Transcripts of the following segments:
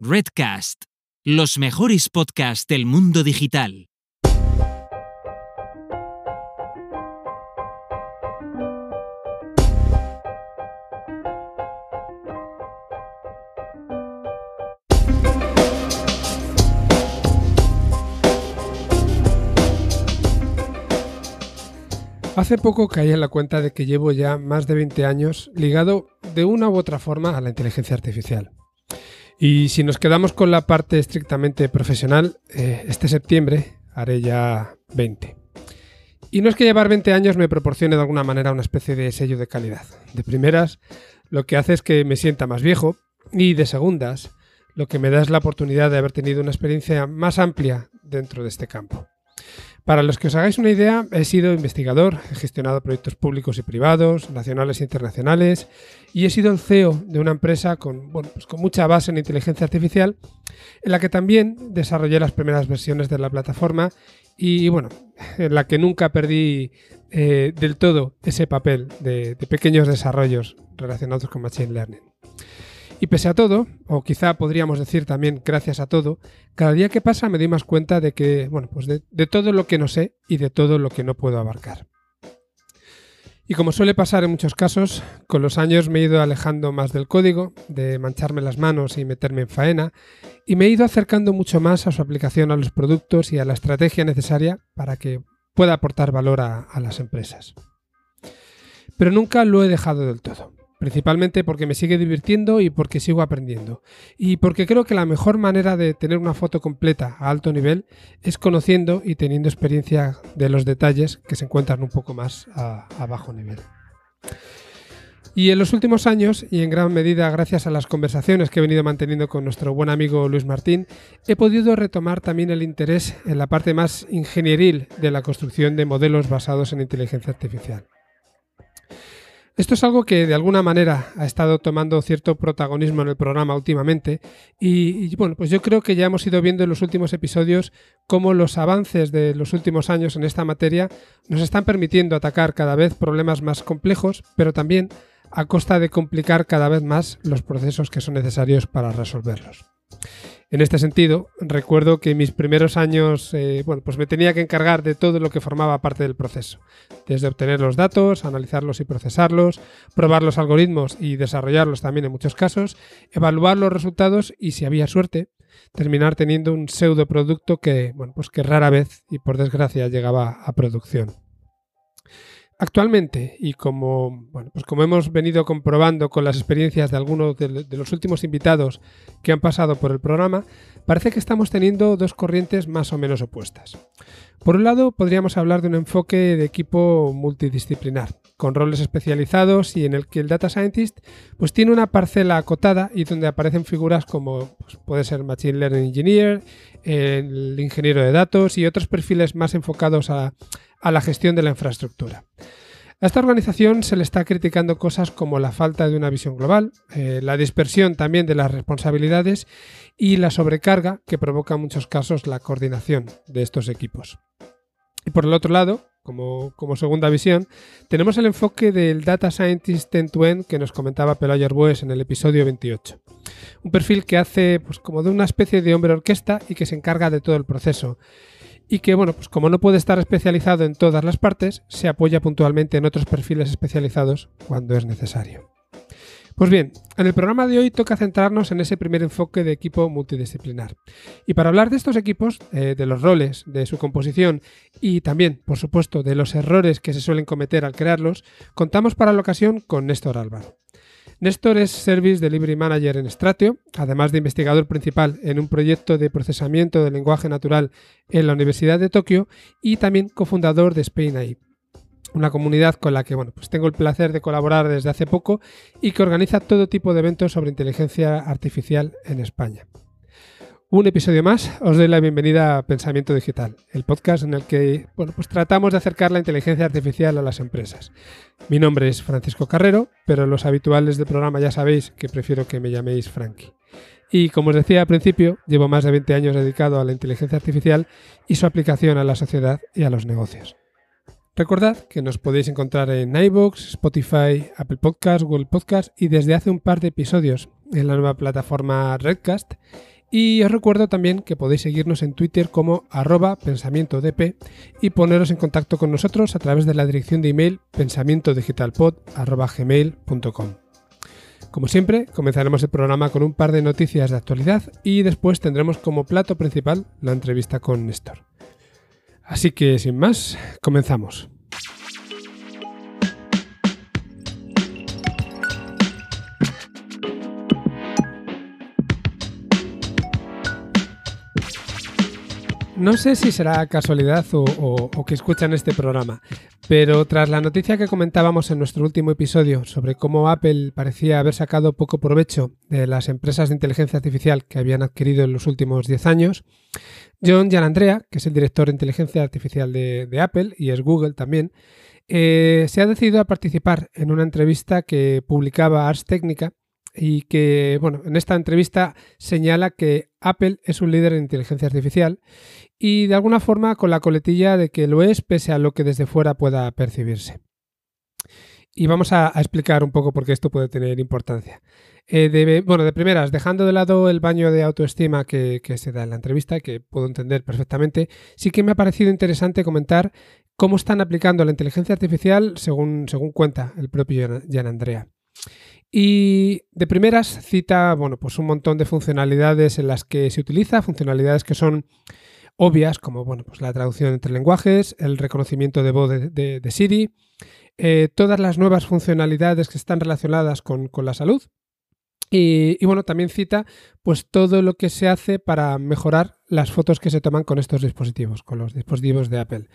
Redcast, los mejores podcasts del mundo digital. Hace poco caí en la cuenta de que llevo ya más de 20 años ligado de una u otra forma a la inteligencia artificial. Y si nos quedamos con la parte estrictamente profesional, eh, este septiembre haré ya 20. Y no es que llevar 20 años me proporcione de alguna manera una especie de sello de calidad. De primeras, lo que hace es que me sienta más viejo y de segundas, lo que me da es la oportunidad de haber tenido una experiencia más amplia dentro de este campo. Para los que os hagáis una idea, he sido investigador, he gestionado proyectos públicos y privados, nacionales e internacionales, y he sido el CEO de una empresa con, pues con mucha base en inteligencia artificial, en la que también desarrollé las primeras versiones de la plataforma y, bueno, en la que nunca perdí eh, del todo ese papel de pequeños desarrollos relacionados con Machine Learning. Y pese a todo, o quizá podríamos decir también gracias a todo, cada día que pasa me doy más cuenta de que, bueno, pues de, todo lo que no sé y de todo lo que no puedo abarcar. Y como suele pasar en muchos casos, con los años me he ido alejando más del código, de mancharme las manos y meterme en faena, y me he ido acercando mucho más a su aplicación a los productos y a la estrategia necesaria para que pueda aportar valor a las empresas. Pero nunca lo he dejado del todo principalmente porque me sigue divirtiendo y porque sigo aprendiendo. Y porque creo que la mejor manera de tener una foto completa a alto nivel es conociendo y teniendo experiencia de los detalles que se encuentran un poco más a, bajo nivel. Y en los últimos años, y en gran medida gracias a las conversaciones que he venido manteniendo con nuestro buen amigo Luis Martín, he podido retomar también el interés en la parte más ingenieril de la construcción de modelos basados en inteligencia artificial. Esto es algo que de alguna manera ha estado tomando cierto protagonismo en el programa últimamente y, bueno, pues yo creo que ya hemos ido viendo en los últimos episodios cómo los avances de los últimos años en esta materia nos están permitiendo atacar cada vez problemas más complejos, pero también a costa de complicar cada vez más los procesos que son necesarios para resolverlos. En este sentido, recuerdo que mis primeros años, eh, bueno, pues me tenía que encargar de todo lo que formaba parte del proceso, desde obtener los datos, analizarlos y procesarlos, probar los algoritmos y desarrollarlos también en muchos casos, evaluar los resultados y, si había suerte, terminar teniendo un pseudo producto que, bueno, pues que rara vez y por desgracia llegaba a producción. Actualmente, y como, bueno, pues como hemos venido comprobando con las experiencias de algunos de, los últimos invitados que han pasado por el programa, parece que estamos teniendo dos corrientes más o menos opuestas. Por un lado, podríamos hablar de un enfoque de equipo multidisciplinar, con roles especializados y en el que el data scientist pues, tiene una parcela acotada y donde aparecen figuras como pues, puede ser Machine Learning Engineer, el ingeniero de datos y otros perfiles más enfocados a a la gestión de la infraestructura. A esta organización se le está criticando cosas como la falta de una visión global, eh, la dispersión también de las responsabilidades y la sobrecarga que provoca en muchos casos la coordinación de estos equipos. Y por el otro lado, como, segunda visión, tenemos el enfoque del Data Scientist end-to-end que nos comentaba Pelayo Bues en el episodio 28. Un perfil que hace pues, como de una especie de hombre orquesta y que se encarga de todo el proceso y que, bueno, pues como no puede estar especializado en todas las partes, se apoya puntualmente en otros perfiles especializados cuando es necesario. Pues bien, en el programa de hoy toca centrarnos en ese primer enfoque de equipo multidisciplinar. Y para hablar de estos equipos, eh, de los roles, de su composición y también, por supuesto, de los errores que se suelen cometer al crearlos, contamos para la ocasión con Néstor Álvaro. Néstor es Service Delivery Manager en Stratio, además de investigador principal en un proyecto de procesamiento del lenguaje natural en la Universidad de Tokio y también cofundador de Spain AI, una comunidad con la que bueno, pues tengo el placer de colaborar desde hace poco y que organiza todo tipo de eventos sobre inteligencia artificial en España. Un episodio más, os doy la bienvenida a Pensamiento Digital, el podcast en el que bueno, pues tratamos de acercar la inteligencia artificial a las empresas. Mi nombre es Francisco Carrero, pero los habituales del programa ya sabéis que prefiero que me llaméis Frankie. Y como os decía al principio, llevo más de 20 años dedicado a la inteligencia artificial y su aplicación a la sociedad y a los negocios. Recordad que nos podéis encontrar en iVoox, Spotify, Apple Podcasts, Google Podcasts y desde hace un par de episodios en la nueva plataforma Redcast. Y os recuerdo también que podéis seguirnos en Twitter como arroba pensamientodp y poneros en contacto con nosotros a través de la dirección de email pensamientodigitalpod.gmail.com. Como siempre, comenzaremos el programa con un par de noticias de actualidad y después tendremos como plato principal la entrevista con Néstor. Así que, sin más, comenzamos. No sé si será casualidad o, que escuchan este programa, pero tras la noticia que comentábamos en nuestro último episodio sobre cómo Apple parecía haber sacado poco provecho de las empresas de inteligencia artificial que habían adquirido en los últimos 10 años, John Gianandrea, que es el director de inteligencia artificial de, Apple y es Google también, eh, se ha decidido a participar en una entrevista que publicaba Ars Technica y que, bueno, en esta entrevista señala que Apple es un líder en inteligencia artificial y de alguna forma con la coletilla de que lo es pese a lo que desde fuera pueda percibirse. Y vamos a, explicar un poco por qué esto puede tener importancia. Eh, bueno, de primeras, dejando de lado el baño de autoestima que, se da en la entrevista, que puedo entender perfectamente, sí que me ha parecido interesante comentar cómo están aplicando la inteligencia artificial según, según cuenta el propio Jan Andrea. Y de primeras cita, bueno, pues un montón de funcionalidades en las que se utiliza, funcionalidades que son obvias, como bueno, pues la traducción entre lenguajes, el reconocimiento de voz de, Siri, eh, todas las nuevas funcionalidades que están relacionadas con, la salud. Y, bueno, también cita pues todo lo que se hace para mejorar las fotos que se toman con estos dispositivos, con los dispositivos de Apple.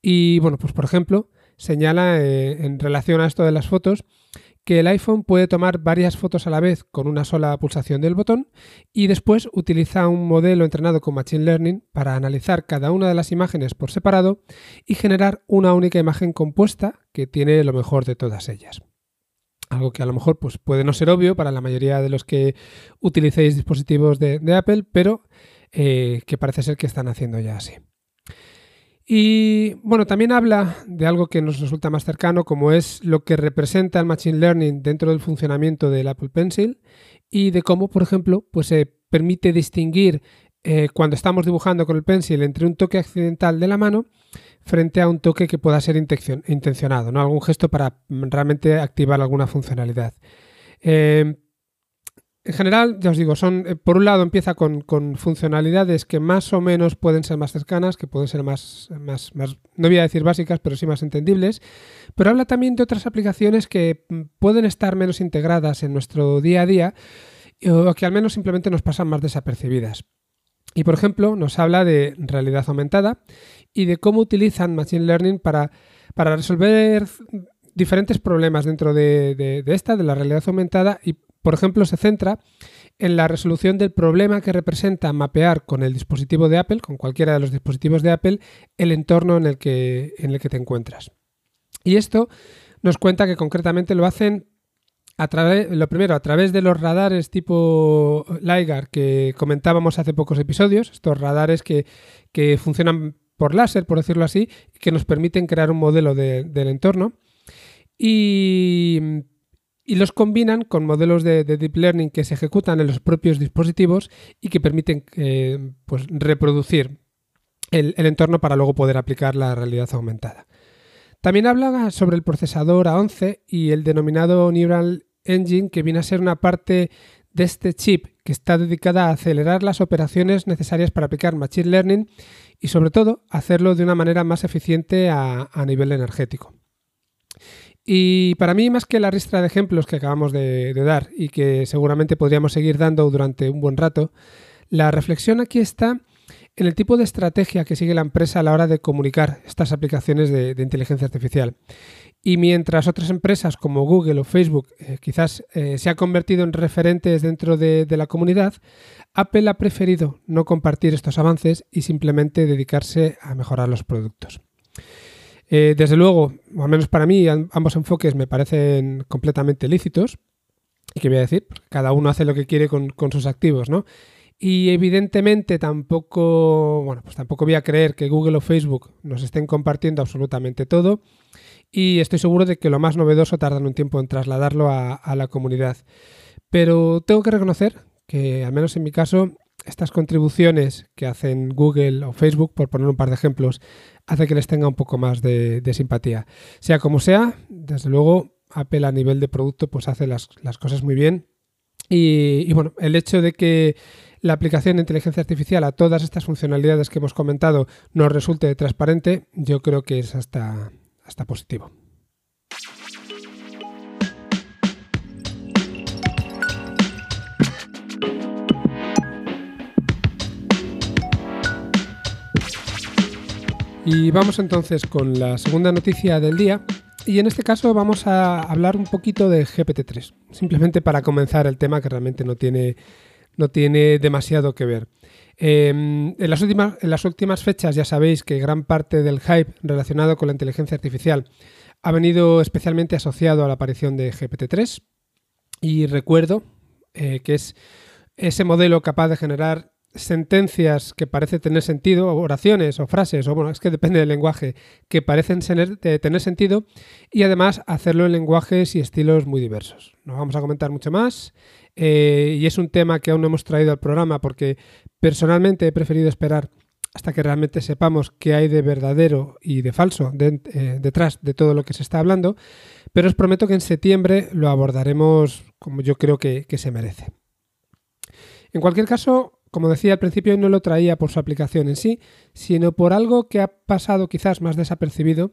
Y bueno, pues por ejemplo, señala eh, en relación a esto de las fotos que el iPhone puede tomar varias fotos a la vez con una sola pulsación del botón y después utiliza un modelo entrenado con Machine Learning para analizar cada una de las imágenes por separado y generar una única imagen compuesta que tiene lo mejor de todas ellas. Algo que a lo mejor pues, puede no ser obvio para la mayoría de los que utilicéis dispositivos de, Apple, pero eh, que parece ser que están haciendo ya así. Y bueno, también habla de algo que nos resulta más cercano, como es lo que representa el Machine Learning dentro del funcionamiento del Apple Pencil y de cómo, por ejemplo, pues se permite distinguir eh, cuando estamos dibujando con el pencil entre un toque accidental de la mano frente a un toque que pueda ser intencionado, ¿no? algún gesto para realmente activar alguna funcionalidad. Eh, en general, ya os digo, son, eh, por un lado empieza con, funcionalidades que más o menos pueden ser más cercanas, que pueden ser más, más, más, no voy a decir básicas, pero sí más entendibles, pero habla también de otras aplicaciones que mm, pueden estar menos integradas en nuestro día a día o que al menos simplemente nos pasan más desapercibidas. Y por ejemplo, nos habla de realidad aumentada y de cómo utilizan Machine Learning para, para resolver diferentes problemas dentro de, de, esta, de la realidad aumentada, y por ejemplo, se centra en la resolución del problema que representa mapear con el dispositivo de Apple, con cualquiera de los dispositivos de Apple, el entorno en el que, en el que te encuentras. Y esto nos cuenta que concretamente lo hacen a través, lo primero, a través de los radares tipo LiGAR que comentábamos hace pocos episodios, estos radares que, funcionan por láser, por decirlo así, que nos permiten crear un modelo del entorno. Y y los combinan con modelos de, deep learning que se ejecutan en los propios dispositivos y que permiten eh, pues, reproducir el, entorno para luego poder aplicar la realidad aumentada. También habla sobre el procesador A11 y el denominado Neural Engine, que viene a ser una parte de este chip que está dedicada a acelerar las operaciones necesarias para aplicar Machine Learning y sobre todo hacerlo de una manera más eficiente a nivel energético. Y para mí, más que la ristra de ejemplos que acabamos de, dar y que seguramente podríamos seguir dando durante un buen rato, la reflexión aquí está en el tipo de estrategia que sigue la empresa a la hora de comunicar estas aplicaciones de, inteligencia artificial. Y mientras otras empresas como Google o Facebook eh, quizás eh, se han convertido en referentes dentro de, la comunidad, Apple ha preferido no compartir estos avances y simplemente dedicarse a mejorar los productos. Eh, desde luego, o al menos para mí, ambos enfoques me parecen completamente lícitos. ¿Y qué voy a decir? cada uno hace lo que quiere con, sus activos, ¿no? Y evidentemente tampoco, bueno, pues tampoco voy a creer que Google o Facebook nos estén compartiendo absolutamente todo. Y estoy seguro de que lo más novedoso tardan un tiempo en trasladarlo a, la comunidad. Pero tengo que reconocer que, al menos en mi caso, estas contribuciones que hacen Google o Facebook, por poner un par de ejemplos, hace que les tenga un poco más de, simpatía. Sea como sea, desde luego Apple a nivel de producto pues hace las, cosas muy bien. Y, y, bueno, el hecho de que la aplicación de inteligencia artificial a todas estas funcionalidades que hemos comentado nos resulte transparente, yo creo que es hasta, hasta positivo. Y vamos entonces con la segunda noticia del día. Y en este caso vamos a hablar un poquito de GPT-3, simplemente para comenzar el tema que realmente no tiene, no tiene demasiado que ver. Em, en, las últimas, en las últimas fechas ya sabéis que gran parte del hype relacionado con la inteligencia artificial ha venido especialmente asociado a la aparición de GPT-3. Y recuerdo eh, que es ese modelo capaz de generar sentencias que parecen tener sentido, oraciones o frases, o bueno, es que depende del lenguaje, que parecen tener, sentido, y además hacerlo en lenguajes y estilos muy diversos. No vamos a comentar mucho más, eh, y es un tema que aún no hemos traído al programa porque personalmente he preferido esperar hasta que realmente sepamos qué hay de verdadero y de falso eh, detrás de todo lo que se está hablando, pero os prometo que en septiembre lo abordaremos como yo creo que se merece. En cualquier caso, como decía al principio, no lo traía por su aplicación en sí, sino por algo que ha pasado quizás más desapercibido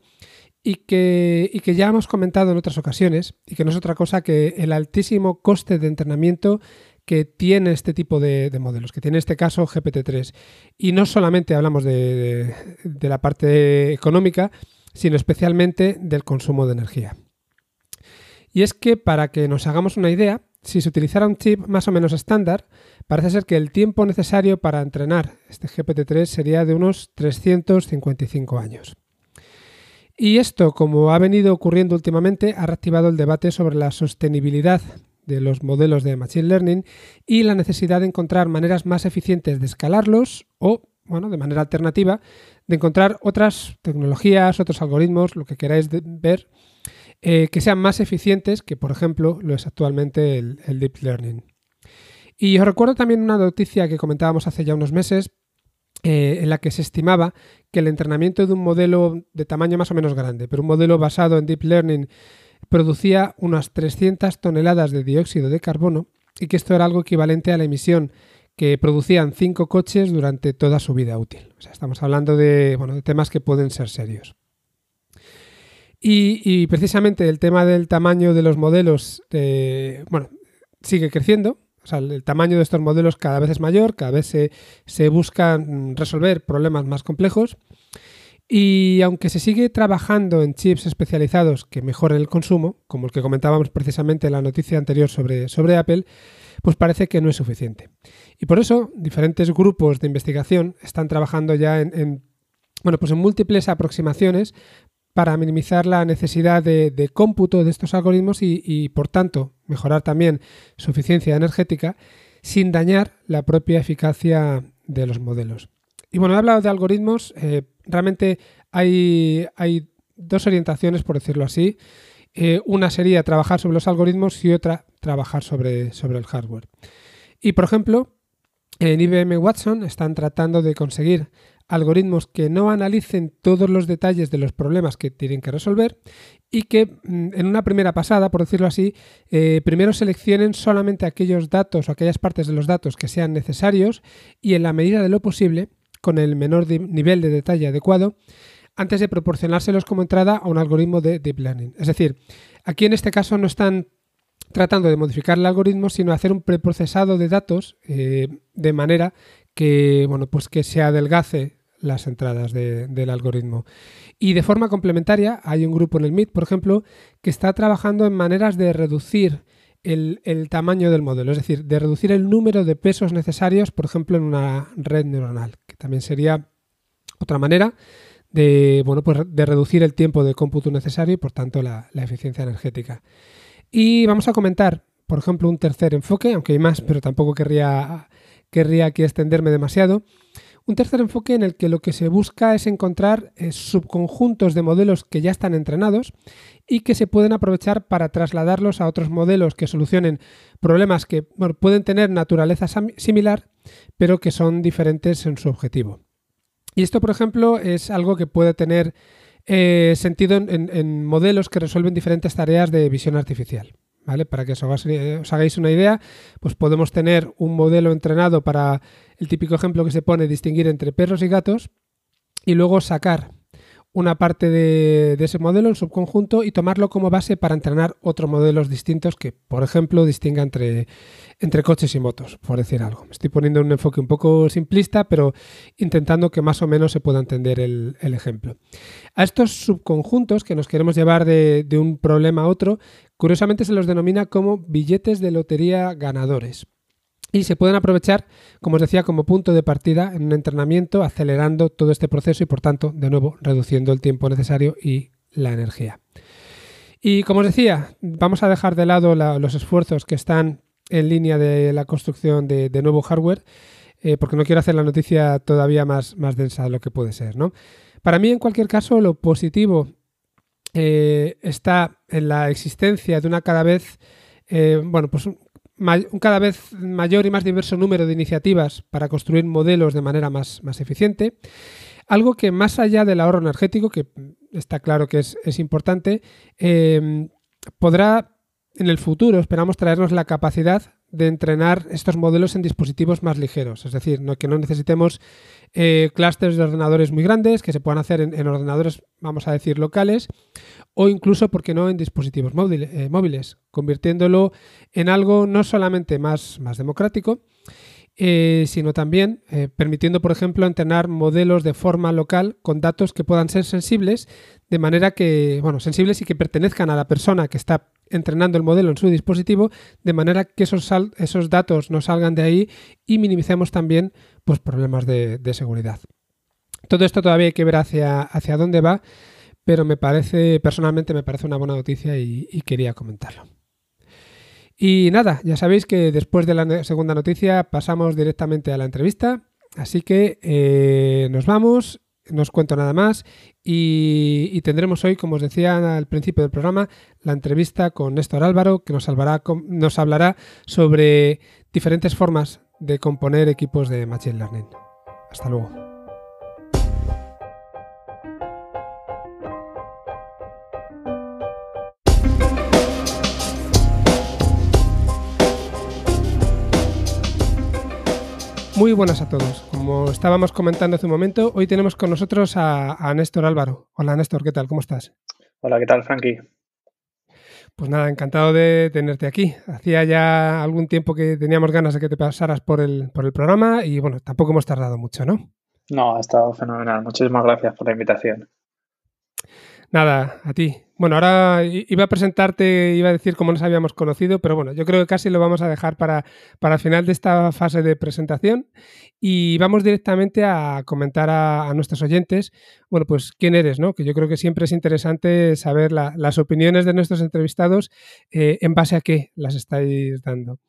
y que, ya hemos comentado en otras ocasiones, y que no es otra cosa que el altísimo coste de entrenamiento que tiene este tipo de, modelos, que tiene este caso GPT-3. Y no solamente hablamos de, de la parte económica, sino especialmente del consumo de energía. Y es que para que nos hagamos una idea, si se utilizara un chip más o menos estándar, parece ser que el tiempo necesario para entrenar este GPT-3 sería de unos 355 años. Y esto, como ha venido ocurriendo últimamente, ha reactivado el debate sobre la sostenibilidad de los modelos de Machine Learning y la necesidad de encontrar maneras más eficientes de escalarlos o, bueno, de manera alternativa, de encontrar otras tecnologías, otros algoritmos, lo que queráis ver, eh, que sean más eficientes que, por ejemplo, lo es actualmente el, Deep Learning. Y os recuerdo también una noticia que comentábamos hace ya unos meses, eh, en la que se estimaba que el entrenamiento de un modelo de tamaño más o menos grande, pero un modelo basado en Deep Learning, producía unas 300 toneladas de dióxido de carbono y que esto era algo equivalente a la emisión que producían cinco coches durante toda su vida útil. O sea, estamos hablando de, bueno, de temas que pueden ser serios. Y, precisamente el tema del tamaño de los modelos, eh, bueno, sigue creciendo. El tamaño de estos modelos cada vez es mayor, cada vez se, buscan resolver problemas más complejos. Y aunque se sigue trabajando en chips especializados que mejoren el consumo, como el que comentábamos precisamente en la noticia anterior sobre, sobre Apple, pues parece que no es suficiente. Y por eso diferentes grupos de investigación están trabajando ya en bueno, pues en múltiples aproximaciones para minimizar la necesidad de, cómputo de estos algoritmos y, por tanto, mejorar también su eficiencia energética sin dañar la propia eficacia de los modelos. Y bueno, he hablado de algoritmos, eh, realmente hay, dos orientaciones, por decirlo así. Eh, una sería trabajar sobre los algoritmos y otra trabajar sobre, sobre el hardware. Y por ejemplo, en IBM Watson están tratando de conseguir algoritmos que no analicen todos los detalles de los problemas que tienen que resolver y que mm, en una primera pasada, por decirlo así, eh, primero seleccionen solamente aquellos datos o aquellas partes de los datos que sean necesarios y en la medida de lo posible, con el menor nivel de detalle adecuado, antes de proporcionárselos como entrada a un algoritmo de deep learning. Es decir, aquí en este caso no están tratando de modificar el algoritmo, sino hacer un preprocesado de datos eh, de manera que, bueno, pues que se adelgace las entradas del algoritmo. Y de forma complementaria, hay un grupo en el MIT, por ejemplo, que está trabajando en maneras de reducir el, tamaño del modelo, es decir, de reducir el número de pesos necesarios, por ejemplo, en una red neuronal, que también sería otra manera de, bueno, pues de reducir el tiempo de cómputo necesario y, por tanto, la, la eficiencia energética. Y vamos a comentar, por ejemplo, un tercer enfoque, aunque hay más, pero tampoco querría, querría aquí extenderme demasiado Un tercer enfoque en el que lo que se busca es encontrar eh, subconjuntos de modelos que ya están entrenados y que se pueden aprovechar para trasladarlos a otros modelos que solucionen problemas que pueden tener naturaleza similar, pero que son diferentes en su objetivo. Y esto, por ejemplo, es algo que puede tener eh, sentido en, modelos que resuelven diferentes tareas de visión artificial. ¿Vale? Para que os hagáis una idea, pues podemos tener un modelo entrenado para el típico ejemplo que se pone distinguir entre perros y gatos y luego sacar una parte de, ese modelo, un subconjunto, y tomarlo como base para entrenar otros modelos distintos que, por ejemplo, distinga entre, entre coches y motos, por decir algo. estoy poniendo un enfoque un poco simplista, pero intentando que más o menos se pueda entender el, ejemplo. A estos subconjuntos que nos queremos llevar de un problema a otro, curiosamente se los denomina como billetes de lotería ganadores y se pueden aprovechar, como os decía, como punto de partida en un entrenamiento, acelerando todo este proceso y, por tanto, de nuevo, reduciendo el tiempo necesario y la energía. Y como os decía, vamos a dejar de lado los esfuerzos que están en línea de la construcción de, nuevo hardware, eh, porque no quiero hacer la noticia todavía más, más densa de lo que puede ser. ¿no? Para mí, en cualquier caso, lo positivo eh, está en la existencia de una cada vez eh, bueno, pues un cada vez mayor y más diverso número de iniciativas para construir modelos de manera más, más eficiente. Algo que más allá del ahorro energético, que está claro que es, importante, em, podrá en el futuro, esperamos, traernos la capacidad de entrenar estos modelos en dispositivos más ligeros. Es decir, no, que no necesitemos eh, clústeres de ordenadores muy grandes, que se puedan hacer en, ordenadores, vamos a decir, locales, o incluso, ¿por qué no?, en dispositivos eh, móviles, convirtiéndolo en algo no solamente más, más democrático, eh, sino también permitiendo, por ejemplo, entrenar modelos de forma local con datos que puedan ser sensibles, de manera que, bueno, sensibles y que pertenezcan a la persona que está entrenando el modelo en su dispositivo, de manera que esos, datos no salgan de ahí y minimicemos también pues, problemas de, seguridad. Todo esto todavía hay que ver hacia, hacia dónde va, pero me parece, personalmente me parece una buena noticia y, quería comentarlo. Y nada, ya sabéis que después de la segunda noticia pasamos directamente a la entrevista, así que eh, nos vamos no os cuento nada más y, tendremos hoy, como os decía al principio del programa, la entrevista con Néstor Álvaro que nos, nos hablará sobre diferentes formas de componer equipos de Machine Learning. Hasta luego. Muy buenas a todos. Como estábamos comentando hace un momento, hoy tenemos con nosotros a, Néstor Álvaro. Hola Néstor, ¿qué tal? ¿Cómo estás? Hola, ¿qué tal, Frankie? Pues nada, encantado de tenerte aquí. Hacía ya algún tiempo que teníamos ganas de que te pasaras por el, por el programa y bueno, tampoco hemos tardado mucho, ¿no? No, ha estado fenomenal. Muchísimas gracias por la invitación. Nada, a ti. Bueno, ahora iba a presentarte, iba a decir cómo nos habíamos conocido, pero bueno, yo creo que casi lo vamos a dejar para, para el final de esta fase de presentación y vamos directamente a comentar a, nuestros oyentes, bueno, pues quién eres, ¿no? Que yo creo que siempre es interesante saber las opiniones de nuestros entrevistados eh, en base a qué las estáis dando.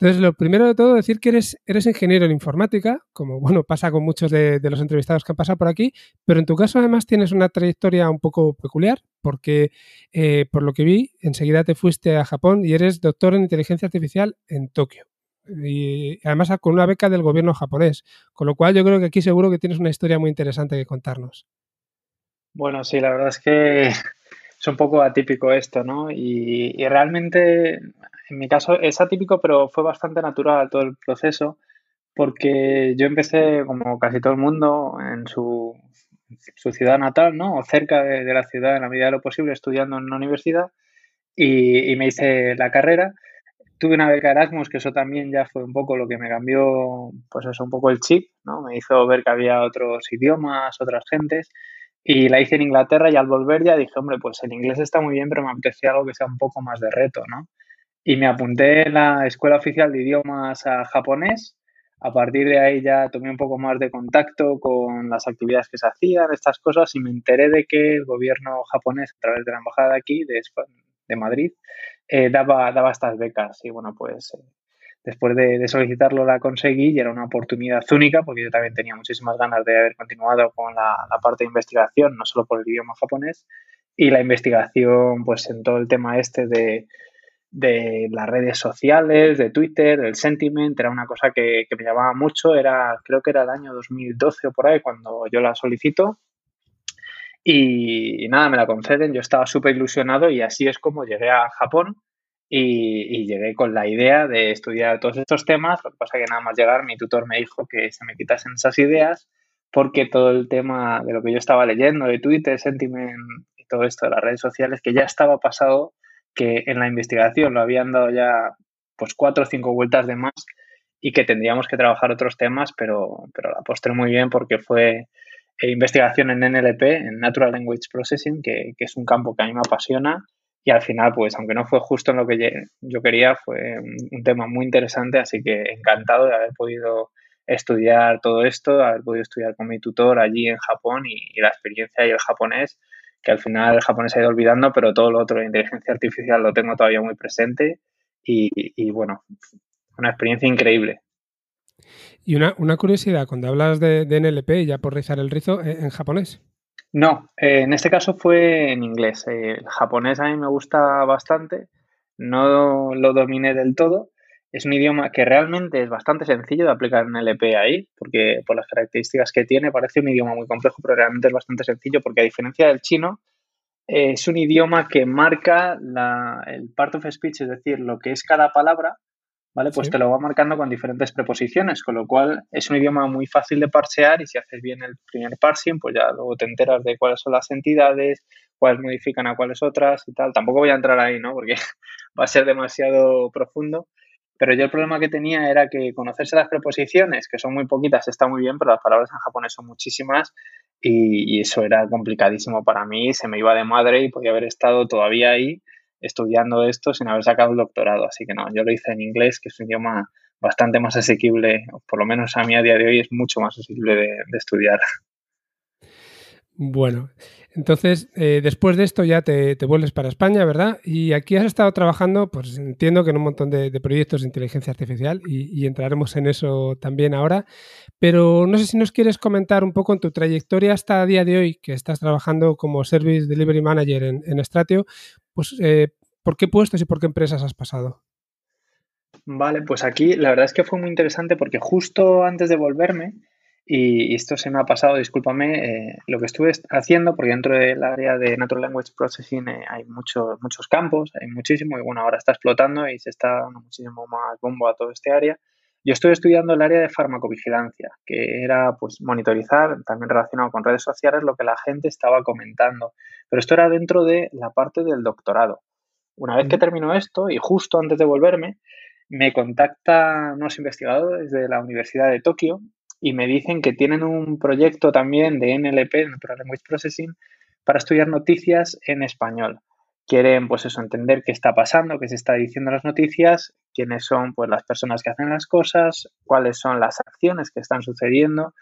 Entonces, lo primero de todo, decir que eres, ingeniero en informática, como bueno, pasa con muchos de, los entrevistados que han pasado por aquí, pero en tu caso además tienes una trayectoria un poco peculiar, porque eh, por lo que vi, enseguida te fuiste a Japón y eres doctor en inteligencia artificial en Tokio. Y además con una beca del gobierno japonés, con lo cual yo creo que aquí seguro que tienes una historia muy interesante que contarnos. Bueno, sí, la verdad es que es un poco atípico esto, ¿no? Y, y realmente en mi caso es atípico, pero fue bastante natural todo el proceso, porque yo empecé, como casi todo el mundo, en su, su ciudad natal, ¿no? O cerca de, la ciudad, en la medida de lo posible, estudiando en una universidad, y, me hice la carrera. Tuve una beca Erasmus, que eso también ya fue un poco lo que me cambió, pues eso, un poco el chip, ¿no? Me hizo ver que había otros idiomas, otras gentes, y la hice en Inglaterra y al volver ya dije, hombre, pues el inglés está muy bien, pero me apetecía algo que sea un poco más de reto, ¿no? y me apunté en la Escuela Oficial de Idiomas a japonés. A partir de ahí ya tomé un poco más de contacto con las actividades que se hacían, estas cosas, y me enteré de que el gobierno japonés, a través de la embajada de aquí, de, de Madrid, eh, daba, daba estas becas. Y bueno, pues eh, después de, solicitarlo la conseguí y era una oportunidad única porque yo también tenía muchísimas ganas de haber continuado con la, parte de investigación, no solo por el idioma japonés, y la investigación pues en todo el tema este de, las redes sociales, de Twitter, el sentiment, era una cosa que, me llamaba mucho, era creo que era el año 2012 o por ahí cuando yo la solicito y, nada, me la conceden, yo estaba súper ilusionado y así es como llegué a Japón y, llegué con la idea de estudiar todos estos temas. Lo que pasa es que nada más llegar mi tutor me dijo que se me quitasen esas ideas porque todo el tema de lo que yo estaba leyendo de Twitter, Sentiment y todo esto de las redes sociales, que ya estaba pasado, que en la investigación lo habían dado ya pues cuatro o cinco vueltas de más y que tendríamos que trabajar otros temas, pero, pero la postre muy bien porque fue e investigación en NLP, en Natural Language Processing, que, es un campo que a mí me apasiona y al final, pues aunque no fue justo en lo que yo quería, fue un, tema muy interesante, así que encantado de haber podido estudiar todo esto, haber podido estudiar con mi tutor allí en Japón y, la experiencia y el japonés, que al final el japonés se ha ido olvidando, pero todo lo otro de inteligencia artificial lo tengo todavía muy presente y, bueno, una experiencia increíble. Y una, curiosidad, cuando hablas de, NLP, ya por rizar el rizo, ¿en japonés? No, eh, en este caso fue en inglés. Eh, el japonés a mí me gusta bastante, no lo dominé del todo. Es un idioma que realmente es bastante sencillo de aplicar en NLP ahí, porque por las características que tiene parece un idioma muy complejo, pero realmente es bastante sencillo porque a diferencia del chino, es un idioma que marca el part of speech, es decir, lo que es cada palabra, ¿vale? Pues te lo va marcando con diferentes preposiciones, con lo cual es un idioma muy fácil de parsear y si haces bien el primer parsing, pues ya luego te enteras de cuáles son las entidades, cuáles modifican a cuáles otras y tal. Tampoco voy a entrar ahí, ¿no? Porque va a ser demasiado profundo. Pero yo el problema que tenía era que conocerse las preposiciones, que son muy poquitas, está muy bien, pero las palabras en japonés son muchísimas y, y eso era complicadísimo para mí, se me iba de madre y podía haber estado todavía ahí estudiando esto sin haber sacado el doctorado. Así que no, yo lo hice en inglés, que es un idioma bastante más asequible, por lo menos a mí a día de hoy es mucho más asequible de, estudiar. Bueno, entonces eh, después de esto ya te, vuelves para España, ¿verdad? Y aquí has estado trabajando, pues entiendo que en un montón de, proyectos de inteligencia artificial y, entraremos en eso también ahora, pero no sé si nos quieres comentar un poco en tu trayectoria hasta el día de hoy, que estás trabajando como Service Delivery Manager en, en Stratio, pues, eh, ¿por qué puestos y por qué empresas has pasado? Vale, pues aquí la verdad es que fue muy interesante porque justo antes de volverme, y esto se me ha pasado, discúlpame, eh, lo que estuve haciendo, porque dentro del área de Natural Language Processing eh, hay muchos muchos campos, hay muchísimo, y bueno, ahora está explotando y se está dando muchísimo más bombo a todo este área. Yo estoy estudiando el área de farmacovigilancia, que era pues monitorizar, también relacionado con redes sociales, lo que la gente estaba comentando. Pero esto era dentro de la parte del doctorado. Una vez que termino esto y justo antes de volverme, me contactan unos investigadores de la Universidad de Tokio y me dicen que tienen un proyecto también de NLP, Natural Language Processing, para estudiar noticias en español quieren pues eso, entender qué está pasando, qué se está diciendo en las noticias, quiénes son pues las personas que hacen las cosas, cuáles son las acciones que están sucediendo,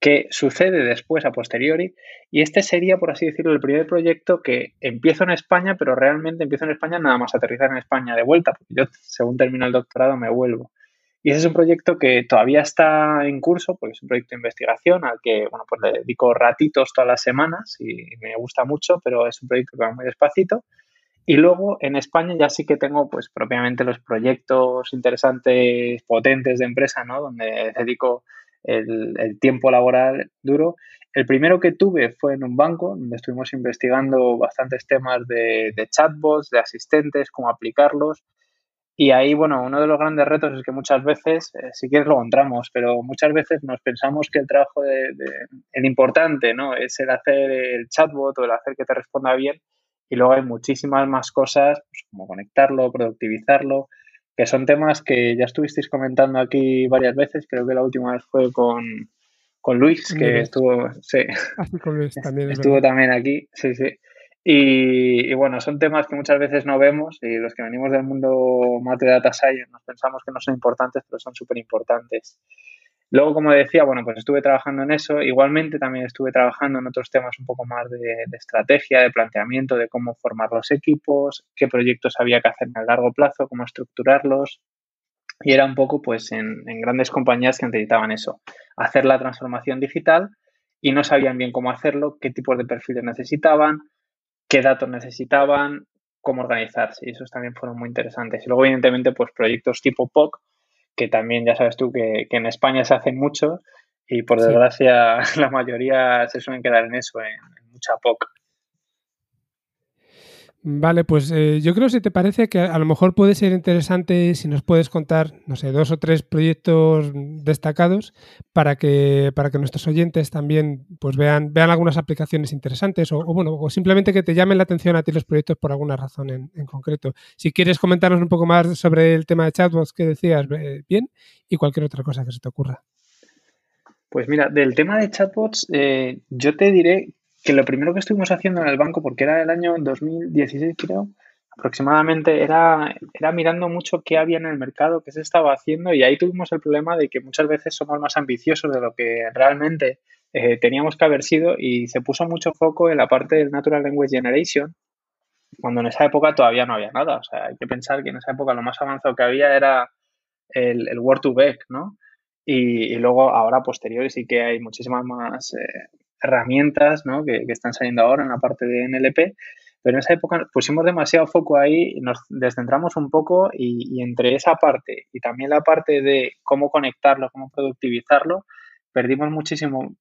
qué sucede después a posteriori. Y este sería, por así decirlo, el primer proyecto que empiezo en España, pero realmente empiezo en España nada más aterrizar en España de vuelta, porque yo según termino el doctorado me vuelvo. Y ese es un proyecto que todavía está en curso, porque es un proyecto de investigación al que, bueno, pues le dedico ratitos todas las semanas y me gusta mucho, pero es un proyecto que va muy despacito. Y luego en España ya sí que tengo pues propiamente los proyectos interesantes, potentes de empresa, ¿no? Donde dedico el, tiempo laboral duro. El primero que tuve fue en un banco, donde estuvimos investigando bastantes temas de, chatbots, de asistentes, cómo aplicarlos. Y ahí, bueno, uno de los grandes retos es que muchas veces, eh, si quieres lo encontramos, pero muchas veces nos pensamos que el trabajo de, el importante, ¿no? Es el hacer el chatbot o el hacer que te responda bien y luego hay muchísimas más cosas, pues, como conectarlo, productivizarlo, que son temas que ya estuvisteis comentando aquí varias veces. Creo que la última vez fue con, Luis, que estuvo, sí, ah, también estuvo también aquí, sí, sí. Y, bueno, son temas que muchas veces no vemos y los que venimos del mundo más de data science nos pensamos que no son importantes, pero son súper importantes. Luego, como decía, bueno, pues estuve trabajando en eso. Igualmente también estuve trabajando en otros temas un poco más de, estrategia, de planteamiento, de cómo formar los equipos, qué proyectos había que hacer en el largo plazo, cómo estructurarlos. y era un poco pues en, grandes compañías que necesitaban eso, hacer la transformación digital y no sabían bien cómo hacerlo, qué tipos de perfiles necesitaban, qué datos necesitaban, cómo organizarse y esos también fueron muy interesantes. Y luego evidentemente pues proyectos tipo POC, que también ya sabes tú que, en España se hacen mucho y por desgracia la mayoría se suelen quedar en eso, en mucha POC. Vale, pues eh, yo creo, si te parece, que a lo mejor puede ser interesante si nos puedes contar, no sé, dos o tres proyectos destacados para que, para que nuestros oyentes también pues vean, vean algunas aplicaciones interesantes o, bueno, o simplemente que te llamen la atención a ti los proyectos por alguna razón en, concreto. Si quieres comentarnos un poco más sobre el tema de chatbots que decías, bien, y cualquier otra cosa que se te ocurra. Pues mira, del tema de chatbots, eh, yo te diré que lo primero que estuvimos haciendo en el banco, porque era el año 2016 creo, aproximadamente, era, era mirando mucho qué había en el mercado, qué se estaba haciendo y ahí tuvimos el problema de que muchas veces somos más ambiciosos de lo que realmente eh, teníamos que haber sido y se puso mucho foco en la parte del Natural Language Generation, cuando en esa época todavía no había nada. O sea, hay que pensar que en esa época lo más avanzado que había era el, el Word to Back, ¿no? Y, luego ahora posteriores sí que hay muchísimas más eh, herramientas ¿no? que, están saliendo ahora en la parte de NLP, pero en esa época pusimos demasiado foco ahí, nos descentramos un poco y, entre esa parte y también la parte de cómo conectarlo, cómo productivizarlo, perdimos muchísimo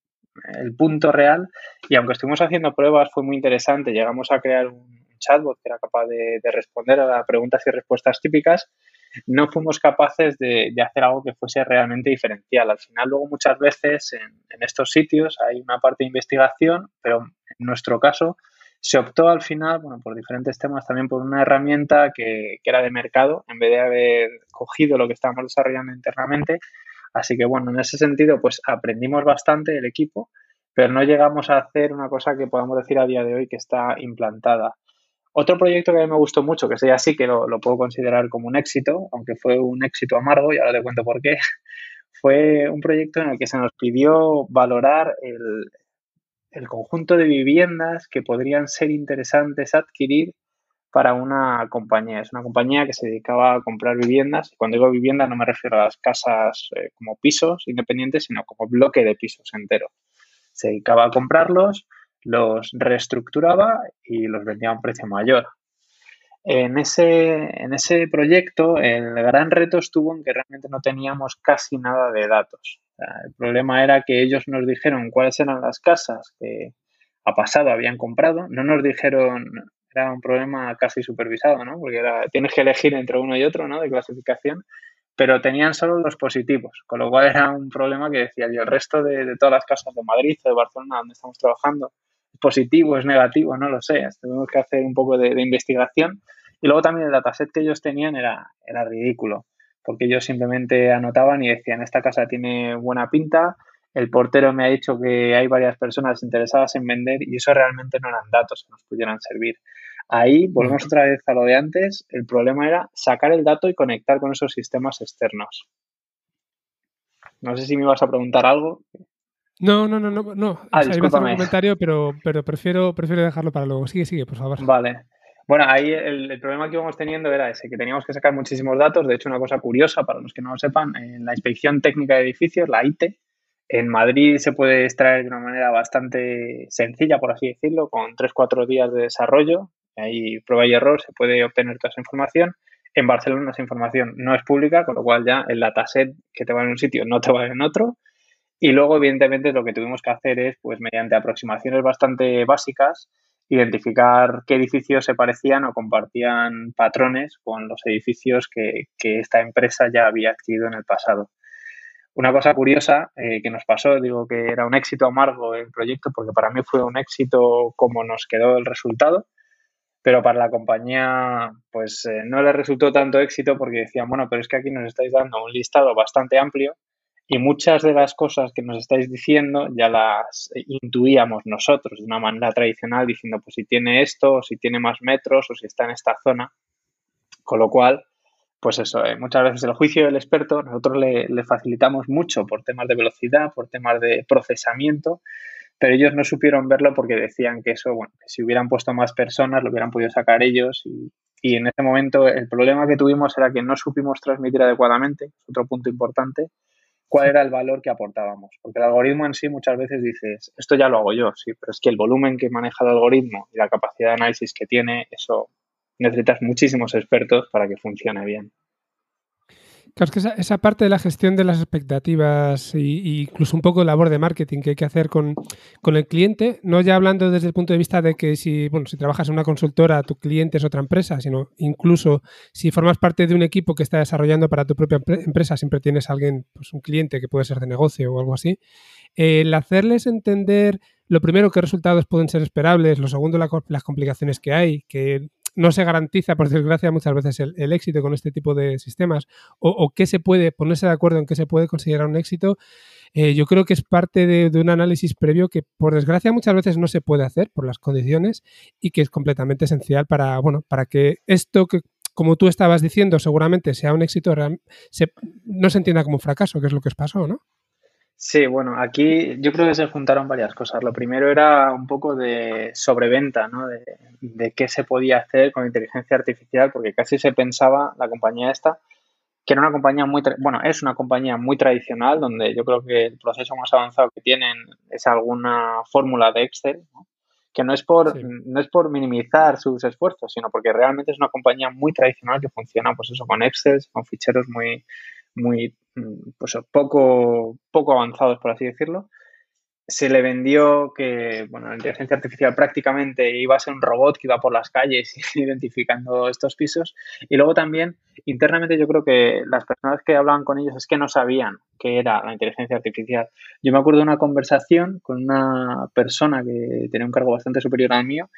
el punto real y aunque estuvimos haciendo pruebas fue muy interesante, llegamos a crear un chatbot que era capaz de, de responder a las preguntas y respuestas típicas, no fuimos capaces de, hacer algo que fuese realmente diferencial. Al final, luego muchas veces en, estos sitios hay una parte de investigación, pero en nuestro caso se optó al final, bueno, por diferentes temas, también por una herramienta que, que era de mercado, en vez de haber cogido lo que estábamos desarrollando internamente. Así que, bueno, en ese sentido, pues aprendimos bastante el equipo, pero no llegamos a hacer una cosa que podamos decir a día de hoy que está implantada. Otro proyecto que a mí me gustó mucho, que sea así, que lo, puedo considerar como un éxito, aunque fue un éxito amargo, y ahora te cuento por qué, fue un proyecto en el que se nos pidió valorar el, conjunto de viviendas que podrían ser interesantes adquirir para una compañía. Es una compañía que se dedicaba a comprar viviendas. Cuando digo vivienda no me refiero a las casas eh, como pisos independientes, sino como bloque de pisos entero. Se dedicaba a comprarlos los reestructuraba y los vendía a un precio mayor. En ese, en ese proyecto el gran reto estuvo en que realmente no teníamos casi nada de datos. el problema era que ellos nos dijeron cuáles eran las casas que a pasado habían comprado, no nos dijeron, era un problema casi supervisado, ¿no? porque era, tienes que elegir entre uno y otro ¿no? de clasificación, pero tenían solo los positivos, con lo cual era un problema que decía yo, el resto de, de todas las casas de Madrid de Barcelona donde estamos trabajando, positivo, es negativo, no lo sé. Tuvimos que hacer un poco de, investigación. Y luego también el dataset que ellos tenían era, era ridículo, porque ellos simplemente anotaban y decían, esta casa tiene buena pinta, el portero me ha dicho que hay varias personas interesadas en vender y eso realmente no eran datos que nos pudieran servir. Ahí volvemos otra vez a lo de antes, el problema era sacar el dato y conectar con esos sistemas externos. No sé si me ibas a preguntar algo. No, no, no, no, no. Ah, un comentario, pero, pero prefiero, prefiero dejarlo para luego. Sigue, sigue, por favor. Vale. Bueno, ahí el, problema que íbamos teniendo era ese, que teníamos que sacar muchísimos datos. De hecho, una cosa curiosa para los que no lo sepan, en la inspección técnica de edificios, la IT, en Madrid se puede extraer de una manera bastante sencilla, por así decirlo, con 3-4 días de desarrollo. Ahí prueba y error, se puede obtener toda esa información. En Barcelona esa información no es pública, con lo cual ya el dataset que te va en un sitio no te va en otro. Y luego, evidentemente, lo que tuvimos que hacer es, pues mediante aproximaciones bastante básicas, identificar qué edificios se parecían o compartían patrones con los edificios que, esta empresa ya había adquirido en el pasado. Una cosa curiosa eh, que nos pasó, digo que era un éxito amargo el proyecto, porque para mí fue un éxito como nos quedó el resultado, pero para la compañía pues eh, no le resultó tanto éxito porque decían, bueno, pero es que aquí nos estáis dando un listado bastante amplio y muchas de las cosas que nos estáis diciendo ya las intuíamos nosotros de una manera tradicional, diciendo, pues si tiene esto, o si tiene más metros, o si está en esta zona. Con lo cual, pues eso, eh, muchas veces el juicio del experto nosotros le, le, facilitamos mucho por temas de velocidad, por temas de procesamiento, pero ellos no supieron verlo porque decían que eso, bueno, si hubieran puesto más personas lo hubieran podido sacar ellos y, y en ese momento el problema que tuvimos era que no supimos transmitir adecuadamente, otro punto importante, cuál era el valor que aportábamos. Porque el algoritmo en sí muchas veces dices, esto ya lo hago yo, sí, pero es que el volumen que maneja el algoritmo y la capacidad de análisis que tiene, eso necesitas muchísimos expertos para que funcione bien. Claro, es que esa, parte de la gestión de las expectativas e incluso un poco de labor de marketing que hay que hacer con, el cliente, no ya hablando desde el punto de vista de que si, bueno, si trabajas en una consultora, tu cliente es otra empresa, sino incluso si formas parte de un equipo que está desarrollando para tu propia empresa, siempre tienes alguien, pues un cliente que puede ser de negocio o algo así, el hacerles entender lo primero, qué resultados pueden ser esperables, lo segundo, las complicaciones que hay, que no se garantiza, por desgracia, muchas veces el, éxito con este tipo de sistemas o, qué se puede, ponerse de acuerdo en qué se puede considerar un éxito, eh, yo creo que es parte de, un análisis previo que, por desgracia, muchas veces no se puede hacer por las condiciones y que es completamente esencial para, bueno, para que esto que como tú estabas diciendo, seguramente sea un éxito, no se entienda como un fracaso, que es lo que os pasó, ¿no? Sí, bueno, aquí yo creo que se juntaron varias cosas. Lo primero era un poco de sobreventa, ¿no? De, de, qué se podía hacer con inteligencia artificial, porque casi se pensaba la compañía esta que era una compañía muy, bueno, es una compañía muy tradicional, donde yo creo que el proceso más avanzado que tienen es alguna fórmula de Excel, que no es por no es por minimizar sus esfuerzos, sino porque realmente es una compañía muy tradicional que funciona, pues eso, con Excel, con ficheros muy muy mm, pues, poco, poco avanzados, por así decirlo. Se le vendió que bueno, la inteligencia artificial prácticamente iba a ser un robot que iba por las calles identificando estos pisos. Y luego también, internamente, yo creo que las personas que hablaban con ellos es que no sabían qué era la inteligencia artificial. Yo me acuerdo de una conversación con una persona que tenía un cargo bastante superior al mío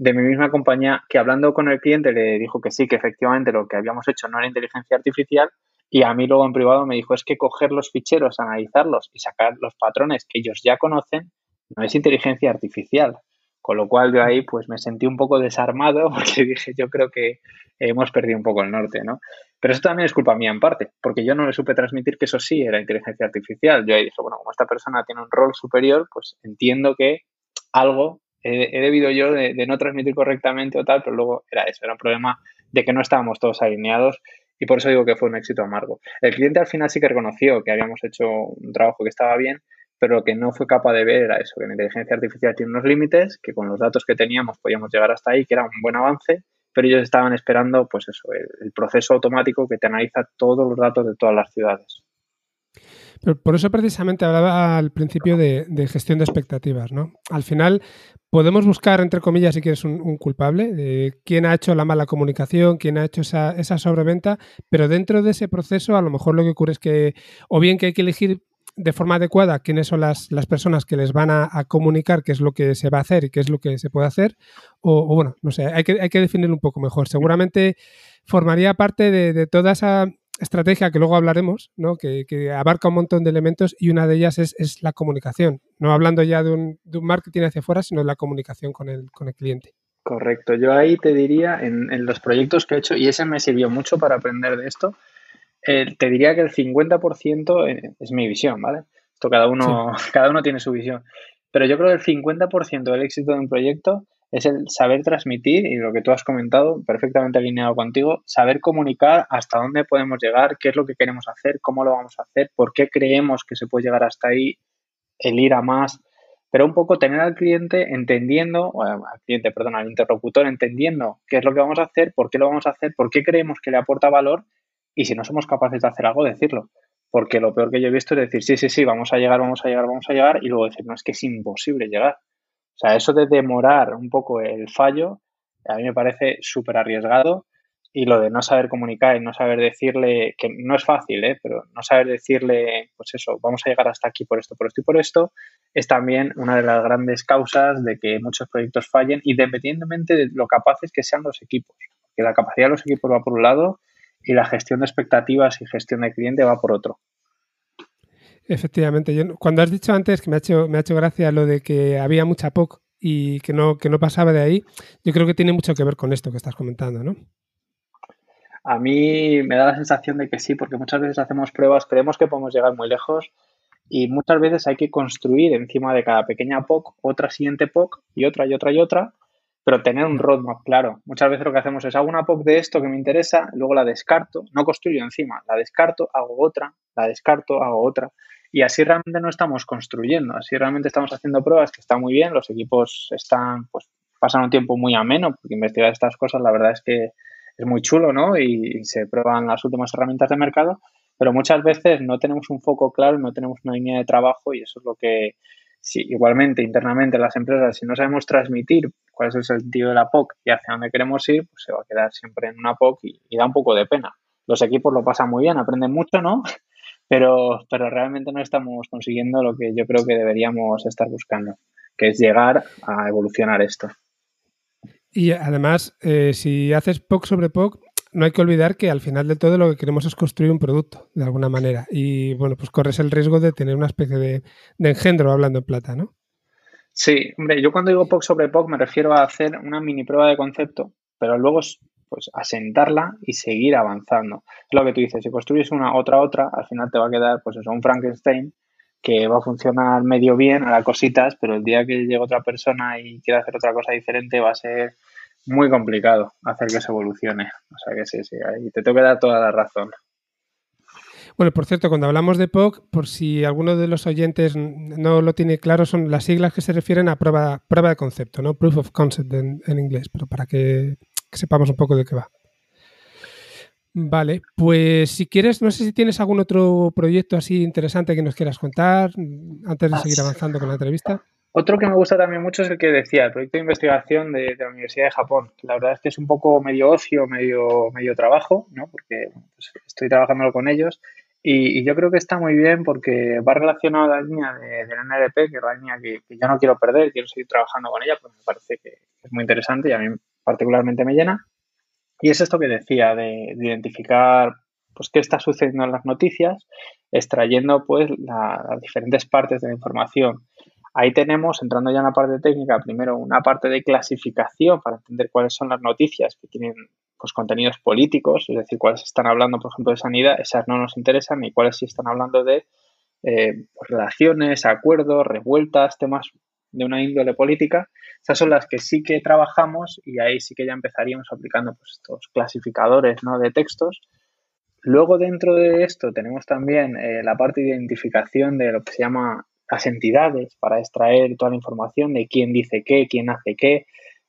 de mi misma compañía que hablando con el cliente le dijo que sí, que efectivamente lo que habíamos hecho no era inteligencia artificial, y a mí luego en privado me dijo, es que coger los ficheros, analizarlos y sacar los patrones que ellos ya conocen no es inteligencia artificial. Con lo cual yo ahí pues me sentí un poco desarmado porque dije, yo creo que hemos perdido un poco el norte, ¿no? Pero eso también es culpa mía en parte, porque yo no le supe transmitir que eso sí era inteligencia artificial. Yo ahí dije, bueno, como esta persona tiene un rol superior, pues entiendo que algo he, debido yo de, de, no transmitir correctamente o tal, pero luego era eso, era un problema de que no estábamos todos alineados y por eso digo que fue un éxito amargo. El cliente al final sí que reconoció que habíamos hecho un trabajo que estaba bien, pero lo que no fue capaz de ver era eso, que la inteligencia artificial tiene unos límites, que con los datos que teníamos podíamos llegar hasta ahí, que era un buen avance, pero ellos estaban esperando, pues eso, el proceso automático que te analiza todos los datos de todas las ciudades por eso precisamente hablaba al principio de, gestión de expectativas, ¿no? Al final podemos buscar, entre comillas, si quieres, un, culpable, quién ha hecho la mala comunicación, quién ha hecho esa, esa sobreventa, pero dentro de ese proceso a lo mejor lo que ocurre es que o bien que hay que elegir de forma adecuada quiénes son las, las personas que les van a, comunicar qué es lo que se va a hacer y qué es lo que se puede hacer, o, bueno, no sé, hay que, hay que definirlo un poco mejor. Seguramente formaría parte de toda esa estrategia que luego hablaremos, ¿no? que, abarca un montón de elementos y una de ellas es, la comunicación. No hablando ya de un, marketing hacia afuera, sino de la comunicación con el, con el cliente. Correcto. Yo ahí te diría, en, los proyectos que he hecho, y ese me sirvió mucho para aprender de esto, eh, te diría que el 50% eh, es mi visión, ¿vale? Esto cada uno, cada uno tiene su visión. Pero yo creo que el 50% del éxito de un proyecto es el saber transmitir y lo que tú has comentado, perfectamente alineado contigo, saber comunicar hasta dónde podemos llegar, qué es lo que queremos hacer, cómo lo vamos a hacer, por qué creemos que se puede llegar hasta ahí, el ir a más, pero un poco tener al cliente entendiendo, al cliente, perdón, al interlocutor entendiendo qué es lo que vamos a hacer, por qué lo vamos a hacer, por qué creemos que le aporta valor y si no somos capaces de hacer algo, decirlo. Porque lo peor que yo he visto es decir, sí, sí, sí, vamos a llegar, vamos a llegar, vamos a llegar y luego decir, no, es que es imposible llegar. O sea, eso de demorar un poco el fallo, a mí me parece súper arriesgado y lo de no saber comunicar y no saber decirle, que no es fácil, ¿eh? pero no saber decirle, pues eso, vamos a llegar hasta aquí por esto, por esto y por esto, es también una de las grandes causas de que muchos proyectos fallen, independientemente de lo capaces que sean los equipos. Que la capacidad de los equipos va por un lado y la gestión de expectativas y gestión de cliente va por otro. Efectivamente, yo, cuando has dicho antes que me ha hecho, me ha hecho gracia lo de que había mucha POC y que no, que no pasaba de ahí, yo creo que tiene mucho que ver con esto que estás comentando, ¿no? A mí me da la sensación de que sí, porque muchas veces hacemos pruebas, creemos que podemos llegar muy lejos y muchas veces hay que construir encima de cada pequeña POC otra siguiente POC y otra y otra y otra pero tener un roadmap claro. Muchas veces lo que hacemos es hago una POC de esto que me interesa, luego la descarto, no construyo encima, la descarto, hago otra, la descarto, hago otra. Y así realmente no estamos construyendo, así realmente estamos haciendo pruebas que están muy bien, los equipos están, pues pasan un tiempo muy ameno, porque investigar estas cosas la verdad es que es muy chulo, ¿no? Y, se prueban las últimas herramientas de mercado, pero muchas veces no tenemos un foco claro, no tenemos una línea de trabajo y eso es lo que, si igualmente internamente las empresas, si no sabemos transmitir cuál es el sentido de la POC y hacia dónde queremos ir, pues se va a quedar siempre en una POC y da un poco de pena. Los equipos lo pasan muy bien, aprenden mucho, ¿no? Pero, pero realmente no estamos consiguiendo lo que yo creo que deberíamos estar buscando, que es llegar a evolucionar esto. Y además, eh, si haces POC sobre POC, no hay que olvidar que al final de todo lo que queremos es construir un producto, de alguna manera. Y bueno, pues corres el riesgo de tener una especie de, de engendro hablando en plata, ¿no? Sí, hombre, yo cuando digo POC sobre POC me refiero a hacer una mini prueba de concepto, pero luego pues asentarla y seguir avanzando. Es lo que tú dices, si construyes una otra otra, al final te va a quedar pues eso, un Frankenstein que va a funcionar medio bien, a las cositas, pero el día que llegue otra persona y quiera hacer otra cosa diferente va a ser muy complicado hacer que se evolucione. O sea que sí, sí, ahí te tengo que dar toda la razón. Bueno, por cierto, cuando hablamos de POC, por si alguno de los oyentes no lo tiene claro, son las siglas que se refieren a prueba, prueba de concepto, ¿no? Proof of concept en, en inglés, pero para que que sepamos un poco de qué va. Vale, pues si quieres, no sé si tienes algún otro proyecto así interesante que nos quieras contar antes de seguir ah, avanzando con la entrevista. Otro que me gusta también mucho es el que decía, el proyecto de investigación de, la Universidad de Japón. La verdad es que es un poco medio ocio, medio, medio trabajo, ¿no? porque pues, estoy trabajando con ellos y, yo creo que está muy bien porque va relacionado a la línea de, la NLP, que es la línea que, que, yo no quiero perder, quiero seguir trabajando con ella, pues me parece que es muy interesante y a mí particularmente me llena. Y es esto que decía, de, identificar pues, qué está sucediendo en las noticias, extrayendo pues las diferentes partes de la información. Ahí tenemos, entrando ya en la parte técnica, primero una parte de clasificación para entender cuáles son las noticias que tienen pues, contenidos políticos, es decir, cuáles están hablando, por ejemplo, de sanidad, esas no nos interesan, y cuáles sí están hablando de eh, relaciones, acuerdos, revueltas, temas de una índole política, esas son las que sí que trabajamos y ahí sí que ya empezaríamos aplicando pues, estos clasificadores ¿no? de textos. Luego dentro de esto tenemos también eh, la parte de identificación de lo que se llama las entidades para extraer toda la información de quién dice qué, quién hace qué,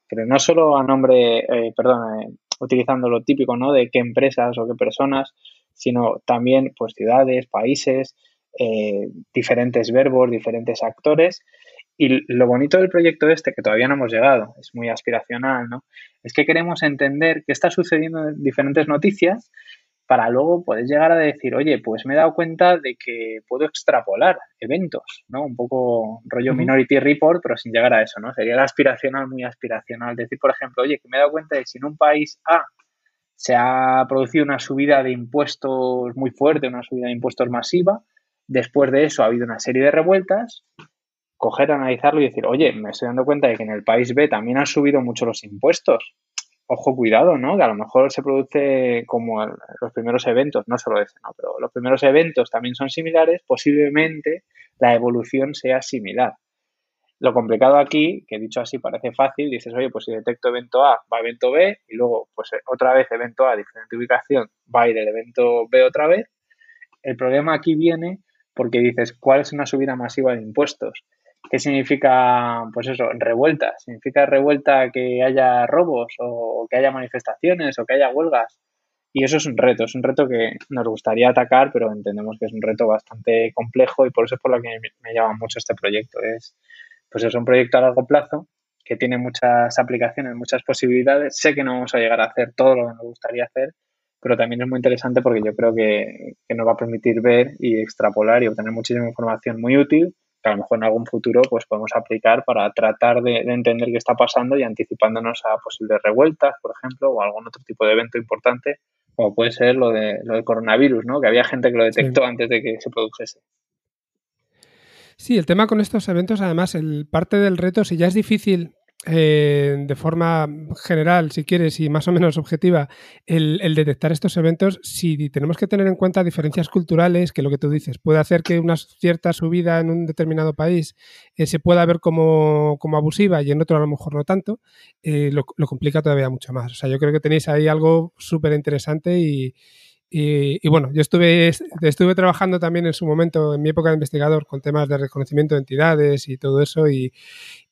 pero no solo a nombre, eh, perdón, eh, utilizando lo típico, ¿no? De qué empresas o qué personas, sino también pues ciudades, países, diferentes verbos, diferentes actores y lo bonito del proyecto este, que todavía no hemos llegado, es muy aspiracional, ¿no? Es que queremos entender qué está sucediendo en diferentes noticias para luego poder llegar a decir, oye, pues me he dado cuenta de que puedo extrapolar eventos, ¿no? Un poco rollo Minority Report, pero sin llegar a eso, ¿no? Sería el aspiracional, muy aspiracional. Decir, por ejemplo, oye, que me he dado cuenta de que si en un país A se ha producido una subida de impuestos muy fuerte, una subida de impuestos masiva, después de eso ha habido una serie de revueltas, coger, analizarlo y decir, oye, me estoy dando cuenta de que en el país B también han subido mucho los impuestos. Ojo, cuidado, ¿no? Que a lo mejor se produce como los primeros eventos, no solo ese, ¿no? Pero los primeros eventos también son similares, posiblemente la evolución sea similar. Lo complicado aquí, que dicho así parece fácil, dices, oye, pues si detecto evento A, va evento B, y luego, pues otra vez evento A, diferente ubicación, va a ir el evento B otra vez. El problema aquí viene porque dices, ¿cuál es una subida masiva de impuestos? ¿Qué significa, pues eso, revuelta? ¿Significa revuelta que haya robos o que haya manifestaciones o que haya huelgas? Y eso es un reto, es un reto que nos gustaría atacar, pero entendemos que es un reto bastante complejo y por eso es por lo que me llama mucho este proyecto. Es, pues es un proyecto a largo plazo que tiene muchas aplicaciones, muchas posibilidades. Sé que no vamos a llegar a hacer todo lo que nos gustaría hacer, pero también es muy interesante porque yo creo que, que nos va a permitir ver y extrapolar y obtener muchísima información muy útil que a lo mejor en algún futuro pues podemos aplicar para tratar de, entender qué está pasando y anticipándonos a posibles revueltas, por ejemplo, o algún otro tipo de evento importante, como puede ser lo, de, lo del coronavirus, ¿no? que había gente que lo detectó antes de que se produjese. Sí, el tema con estos eventos, además, el parte del reto, si ya es difícil eh, de forma general, si quieres, y más o menos objetiva, el, detectar estos eventos, si tenemos que tener en cuenta diferencias culturales, que lo que tú dices puede hacer que una cierta subida en un determinado país eh, se pueda ver como, abusiva y en otro a lo mejor no tanto, eh, lo, lo, complica todavía mucho más. O sea, yo creo que tenéis ahí algo súper interesante y, y, bueno, yo estuve, estuve trabajando también en su momento, en mi época de investigador, con temas de reconocimiento de entidades y todo eso. Y,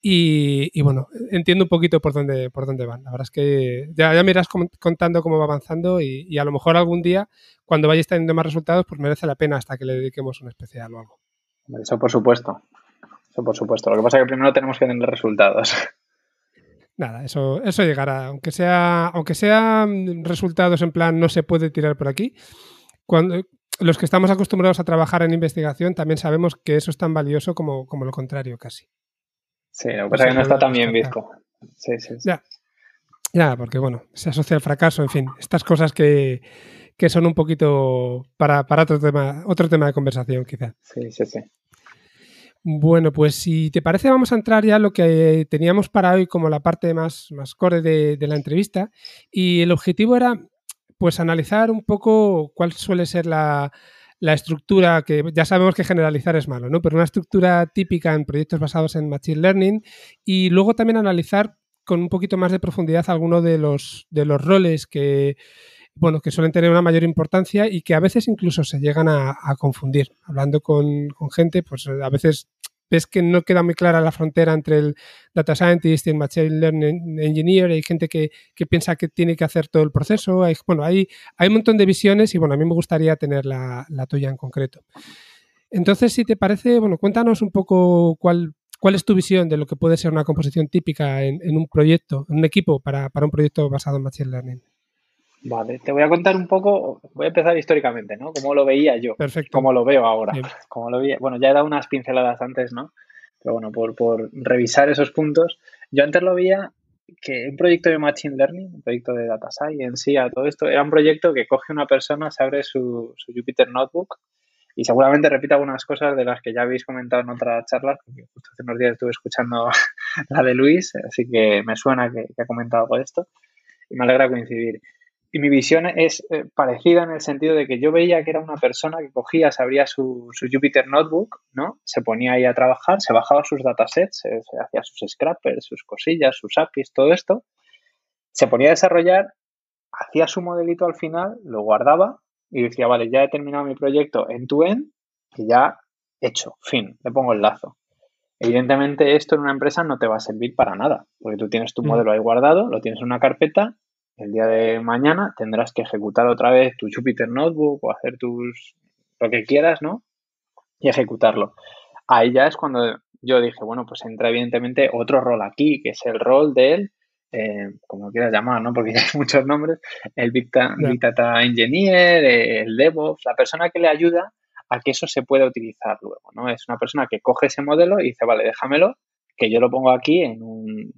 y, bueno, entiendo un poquito por dónde, por dónde van. La verdad es que ya, ya me irás contando cómo va avanzando y, a lo mejor algún día, cuando vayáis teniendo más resultados, pues merece la pena hasta que le dediquemos un especial o algo. Eso por supuesto. Eso por supuesto. Lo que pasa es que primero tenemos que tener resultados. Nada, eso, eso llegará. Aunque sea, aunque sean resultados en plan no se puede tirar por aquí. Cuando, los que estamos acostumbrados a trabajar en investigación también sabemos que eso es tan valioso como, como lo contrario, casi. Sí, lo que pasa es que no está tan bien visto. Sí, sí, Ya. ya, porque bueno, se asocia al fracaso, en fin, estas cosas que, que son un poquito para, para otro tema, otro tema de conversación, quizá. Sí, sí, sí. Bueno, pues si te parece vamos a entrar ya a lo que teníamos para hoy como la parte más, más core de, la entrevista y el objetivo era pues analizar un poco cuál suele ser la, estructura, que ya sabemos que generalizar es malo, ¿no? Pero una estructura típica en proyectos basados en Machine Learning y luego también analizar con un poquito más de profundidad algunos de los, de los roles que, bueno, que suelen tener una mayor importancia y que a veces incluso se llegan a, confundir. Hablando con, gente, pues a veces ves que no queda muy clara la frontera entre el data scientist y el machine learning engineer. Hay gente que, piensa que tiene que hacer todo el proceso. Hay, bueno, hay, hay un montón de visiones y bueno, a mí me gustaría tener la, tuya en concreto. Entonces, si te parece, bueno, cuéntanos un poco cuál, cuál es tu visión de lo que puede ser una composición típica en, un proyecto, en un equipo para, para un proyecto basado en machine learning. Vale, te voy a contar un poco, voy a empezar históricamente, ¿no? Cómo lo veía yo, Perfecto. cómo lo veo ahora, como lo bueno, ya he dado unas pinceladas antes, ¿no? Pero bueno, por, por revisar esos puntos, yo antes lo veía que un proyecto de Machine Learning, un proyecto de Data Science, a todo esto, era un proyecto que coge una persona, se abre su, su Jupyter Notebook y seguramente repite algunas cosas de las que ya habéis comentado en otras charlas, porque justo hace unos días estuve escuchando la de Luis, así que me suena que, que ha comentado algo de esto y me alegra coincidir. Y mi visión es eh, parecida en el sentido de que yo veía que era una persona que cogía, se abría su, Jupyter Notebook, ¿no? Se ponía ahí a trabajar, se bajaba sus datasets, se, hacía sus scrappers, sus cosillas, sus APIs, todo esto. Se ponía a desarrollar, hacía su modelito al final, lo guardaba y decía, vale, ya he terminado mi proyecto en tu end y ya hecho, fin, le pongo el lazo. Evidentemente esto en una empresa no te va a servir para nada, porque tú tienes tu mm. modelo ahí guardado, lo tienes en una carpeta el día de mañana tendrás que ejecutar otra vez tu Jupyter Notebook o hacer tus lo que quieras, ¿no? Y ejecutarlo. Ahí ya es cuando yo dije, bueno, pues entra evidentemente otro rol aquí, que es el rol del, eh, como quieras llamar, ¿no? Porque hay muchos nombres, el Big, Data Engineer, el DevOps, la persona que le ayuda a que eso se pueda utilizar luego, ¿no? Es una persona que coge ese modelo y dice, vale, déjamelo, que yo lo pongo aquí en un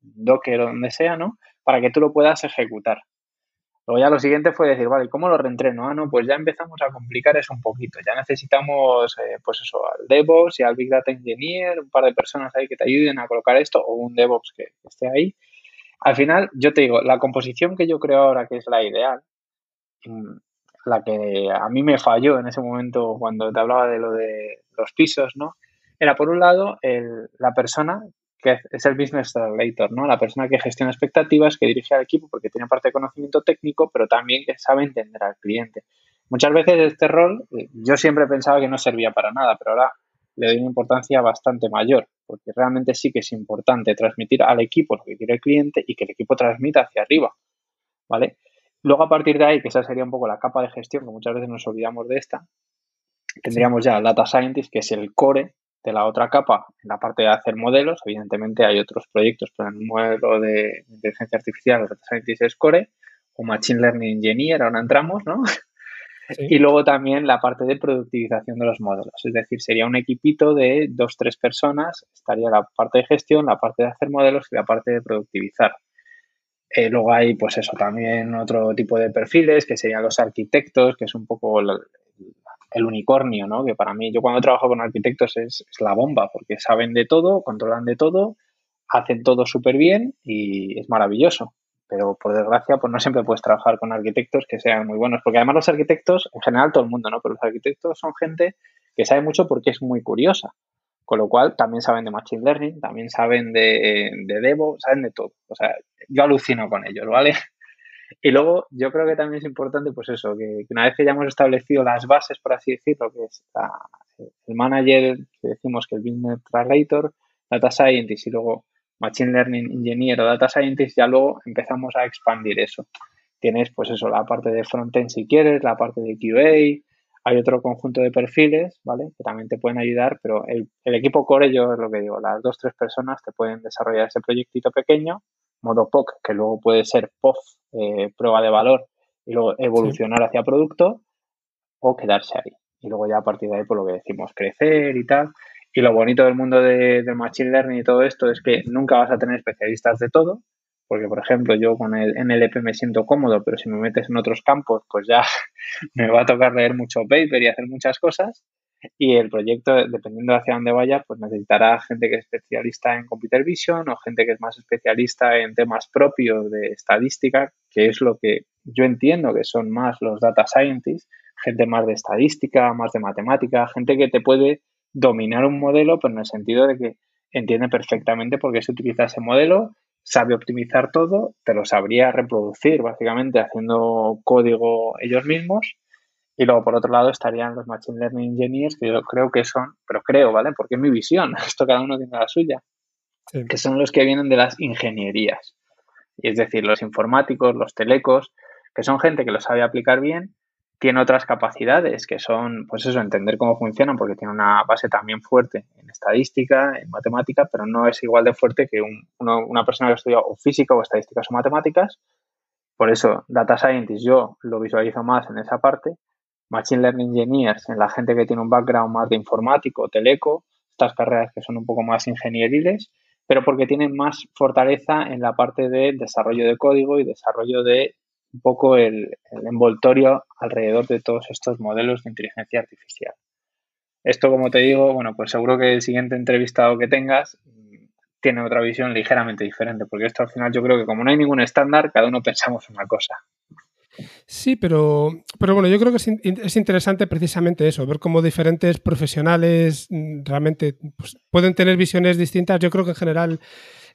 Docker o donde sea, ¿no? Para que tú lo puedas ejecutar. Luego ya lo siguiente fue decir, vale, ¿cómo lo reentreno? Ah, no, pues ya empezamos a complicar eso un poquito. Ya necesitamos, eh, pues eso, al DevOps y al Big Data Engineer, un par de personas ahí que te ayuden a colocar esto o un DevOps que esté ahí. Al final, yo te digo, la composición que yo creo ahora que es la ideal, mm, la que a mí me falló en ese momento cuando te hablaba de lo de los pisos, ¿no? Era por un lado el, la persona que es el business translator, ¿no? La persona que gestiona expectativas, que dirige al equipo porque tiene parte de conocimiento técnico, pero también que sabe entender al cliente. Muchas veces este rol eh, yo siempre pensaba que no servía para nada, pero ahora le doy una importancia bastante mayor, porque realmente sí que es importante transmitir al equipo lo que quiere el cliente y que el equipo transmita hacia arriba, ¿vale? Luego a partir de ahí, que esa sería un poco la capa de gestión, que muchas veces nos olvidamos de esta, tendríamos ya data scientist, que es el core de la otra capa, en la parte de hacer modelos, evidentemente hay otros proyectos, pero en un modelo de inteligencia artificial, Data Scientist Core, o Machine Learning Engineer, ahora entramos, ¿no? Y luego también la parte de productivización de los modelos. Es decir, sería un equipito de dos, tres personas. Estaría la parte de gestión, la parte de hacer modelos y la parte de productivizar. Eh, luego hay, pues eso, también otro tipo de perfiles que serían los arquitectos, que es un poco el unicornio, ¿no? Que para mí, yo cuando trabajo con arquitectos es, la bomba, porque saben de todo, controlan de todo, hacen todo súper bien y es maravilloso. Pero por desgracia, pues no siempre puedes trabajar con arquitectos que sean muy buenos. Porque además los arquitectos, en general todo el mundo, ¿no? Pero los arquitectos son gente que sabe mucho porque es muy curiosa. Con lo cual también saben de Machine Learning, también saben de, de Devo, saben de todo. O sea, yo alucino con ellos, ¿vale? Y luego yo creo que también es importante, pues eso, que, una vez que ya hemos establecido las bases, por así decirlo, que es el manager, que decimos que el business translator, data scientist y luego machine learning engineer o data scientist, ya luego empezamos a expandir eso. Tienes, pues eso, la parte de frontend si quieres, la parte de QA, hay otro conjunto de perfiles, ¿vale? Que también te pueden ayudar, pero el, el equipo core, yo es lo que digo, las dos, tres personas te pueden desarrollar ese proyectito pequeño modo POC, que luego puede ser POF, eh, prueba de valor, y luego evolucionar hacia producto, o quedarse ahí. Y luego ya a partir de ahí, por lo que decimos, crecer y tal. Y lo bonito del mundo de, Machine Learning y todo esto es que nunca vas a tener especialistas de todo, porque por ejemplo yo con el NLP me siento cómodo, pero si me metes en otros campos, pues ya me va a tocar leer mucho paper y hacer muchas cosas. Y el proyecto, dependiendo de hacia dónde vaya, pues necesitará gente que es especialista en computer vision o gente que es más especialista en temas propios de estadística, que es lo que yo entiendo que son más los data scientists, gente más de estadística, más de matemática, gente que te puede dominar un modelo, pues en el sentido de que entiende perfectamente por qué se utiliza ese modelo, sabe optimizar todo, te lo sabría reproducir básicamente haciendo código ellos mismos y luego, por otro lado, estarían los Machine Learning Engineers, que yo creo que son, pero creo, ¿vale? Porque es mi visión, esto cada uno tiene la suya, que son los que vienen de las ingenierías. Y es decir, los informáticos, los telecos, que son gente que lo sabe aplicar bien, tiene otras capacidades que son, pues eso, entender cómo funcionan, porque tiene una base también fuerte en estadística, en matemática, pero no es igual de fuerte que una persona que estudia o física o estadísticas o matemáticas. Por eso, Data Scientist yo lo visualizo más en esa parte Machine Learning Engineers en la gente que tiene un background más de informático, teleco, estas carreras que son un poco más ingenieriles, pero porque tienen más fortaleza en la parte de desarrollo de código y desarrollo de un poco el, envoltorio alrededor de todos estos modelos de inteligencia artificial. Esto, como te digo, bueno, pues seguro que el siguiente entrevistado que tengas tiene otra visión ligeramente diferente, porque esto al final yo creo que como no hay ningún estándar, cada uno pensamos una cosa. Sí, pero, pero bueno, yo creo que es, interesante precisamente eso, ver cómo diferentes profesionales mm, realmente pues, pueden tener visiones distintas. Yo creo que en general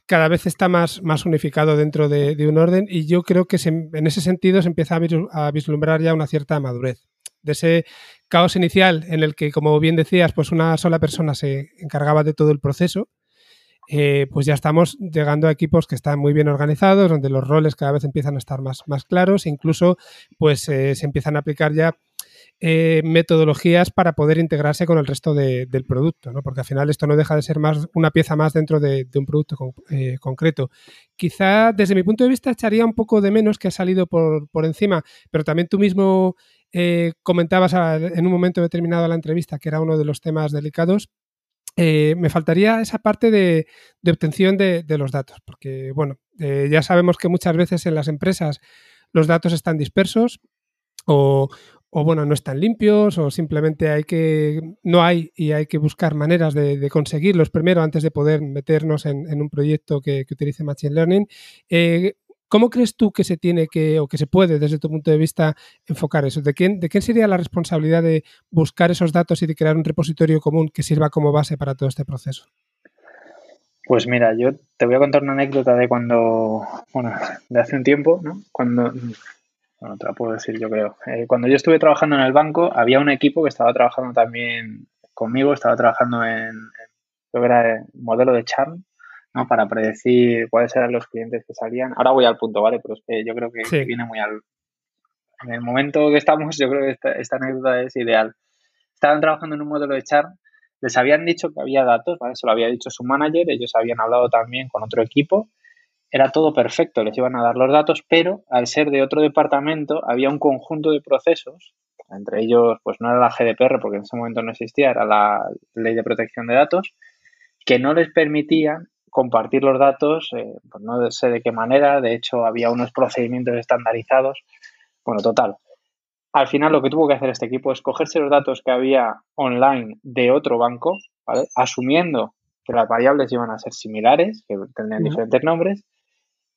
cada vez está más, más unificado dentro de, un orden y yo creo que en ese sentido se empieza a, vislumbrar ya una cierta madurez. De ese caos inicial en el que, como bien decías, pues una sola persona se encargaba de todo el proceso eh, pues ya estamos llegando a equipos que están muy bien organizados, donde los roles cada vez empiezan a estar más, más claros, incluso pues eh, se empiezan a aplicar ya eh, metodologías para poder integrarse con el resto del producto, ¿no? porque al final esto no deja de ser más una pieza más dentro de, un producto concreto. Quizá desde mi punto de vista echaría un poco de menos que ha salido por, por encima, pero también tú mismo comentabas en un momento determinado de la entrevista que era uno de los temas delicados eh, me faltaría esa parte de, obtención de, los datos, porque bueno, eh, ya sabemos que muchas veces en las empresas los datos están dispersos o, bueno, no están limpios o simplemente hay que, no hay y hay que buscar maneras de, conseguirlos primero antes de poder meternos en, un proyecto que, utilice Machine Learning. Eh, ¿Cómo crees tú que se tiene que, o que se puede, desde tu punto de vista, enfocar eso? ¿De quién, ¿De quién sería la responsabilidad de buscar esos datos y de crear un repositorio común que sirva como base para todo este proceso? Pues mira, yo te voy a contar una anécdota de cuando, bueno, de hace un tiempo, ¿no? Cuando, bueno, te la puedo decir yo creo. Eh, cuando yo estuve trabajando en el banco, había un equipo que estaba trabajando también conmigo, estaba trabajando en, en creo que era el modelo de Charm, ¿no? Para predecir cuáles eran los clientes que salían. Ahora voy al punto, ¿vale? Pero es que yo creo que viene muy al... En el momento que estamos, yo creo que esta, anécdota es ideal. Estaban trabajando en un modelo de char, les habían dicho que había datos, ¿vale? Se lo había dicho su manager, ellos habían hablado también con otro equipo, era todo perfecto, les iban a dar los datos, pero al ser de otro departamento había un conjunto de procesos, entre ellos, pues no era la GDPR, porque en ese momento no existía, era la ley de protección de datos, que no les permitían compartir los datos, eh, pues no sé de qué manera, de hecho había unos procedimientos estandarizados. Bueno, total. Al final lo que tuvo que hacer este equipo es cogerse los datos que había online de otro banco, ¿vale? asumiendo que las variables iban a ser similares, que tendrían diferentes nombres,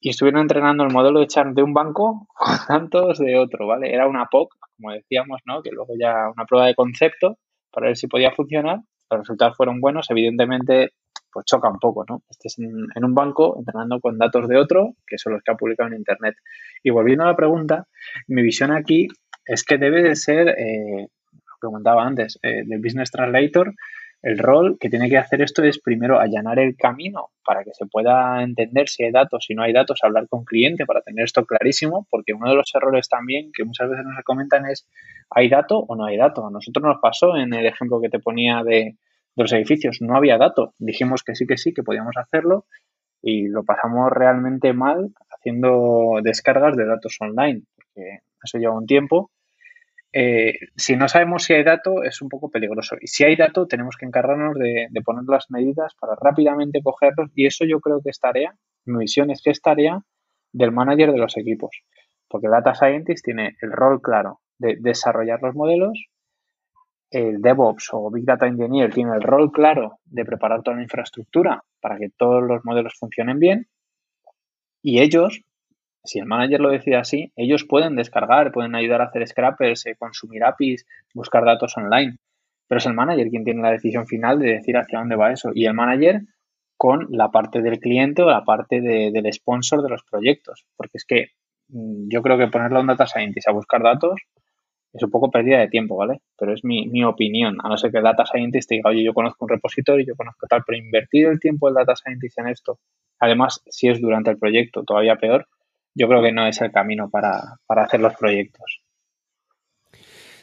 y estuvieron entrenando el modelo de char de un banco con tantos de otro, ¿vale? Era una POC, como decíamos, ¿no? Que luego ya una prueba de concepto para ver si podía funcionar. Los resultados fueron buenos, evidentemente, pues choca un poco, ¿no? Este es en, un banco entrenando con datos de otro, que son los que ha publicado en Internet. Y volviendo a la pregunta, mi visión aquí es que debe de ser, eh, lo que comentaba antes, eh, del Business Translator, el rol que tiene que hacer esto es primero allanar el camino para que se pueda entender si hay datos, si no hay datos, hablar con cliente para tener esto clarísimo, porque uno de los errores también que muchas veces nos comentan es ¿hay dato o no hay dato? A nosotros nos pasó en el ejemplo que te ponía de, los edificios, no había dato. Dijimos que sí, que sí, que podíamos hacerlo y lo pasamos realmente mal haciendo descargas de datos online, porque eso lleva un tiempo eh, si no sabemos si hay dato, es un poco peligroso. Y si hay dato, tenemos que encargarnos de, poner las medidas para rápidamente cogerlos. Y eso yo creo que es tarea, mi visión es que es tarea del manager de los equipos. Porque Data Scientist tiene el rol claro de desarrollar los modelos, el DevOps o Big Data Engineer tiene el rol claro de preparar toda la infraestructura para que todos los modelos funcionen bien. Y ellos si el manager lo decide así, ellos pueden descargar, pueden ayudar a hacer scrappers, eh, consumir APIs, buscar datos online. Pero es el manager quien tiene la decisión final de decir hacia dónde va eso. Y el manager con la parte del cliente o la parte del sponsor de los proyectos. Porque es que mm, yo creo que ponerlo a un data scientist a buscar datos es un poco pérdida de tiempo, ¿vale? Pero es mi, mi opinión. A no ser que el data scientist diga, oye, yo conozco un repositorio, yo conozco tal, pero invertir el tiempo del data scientist en esto, además, si es durante el proyecto, todavía peor, yo creo que no es el camino para, hacer los proyectos.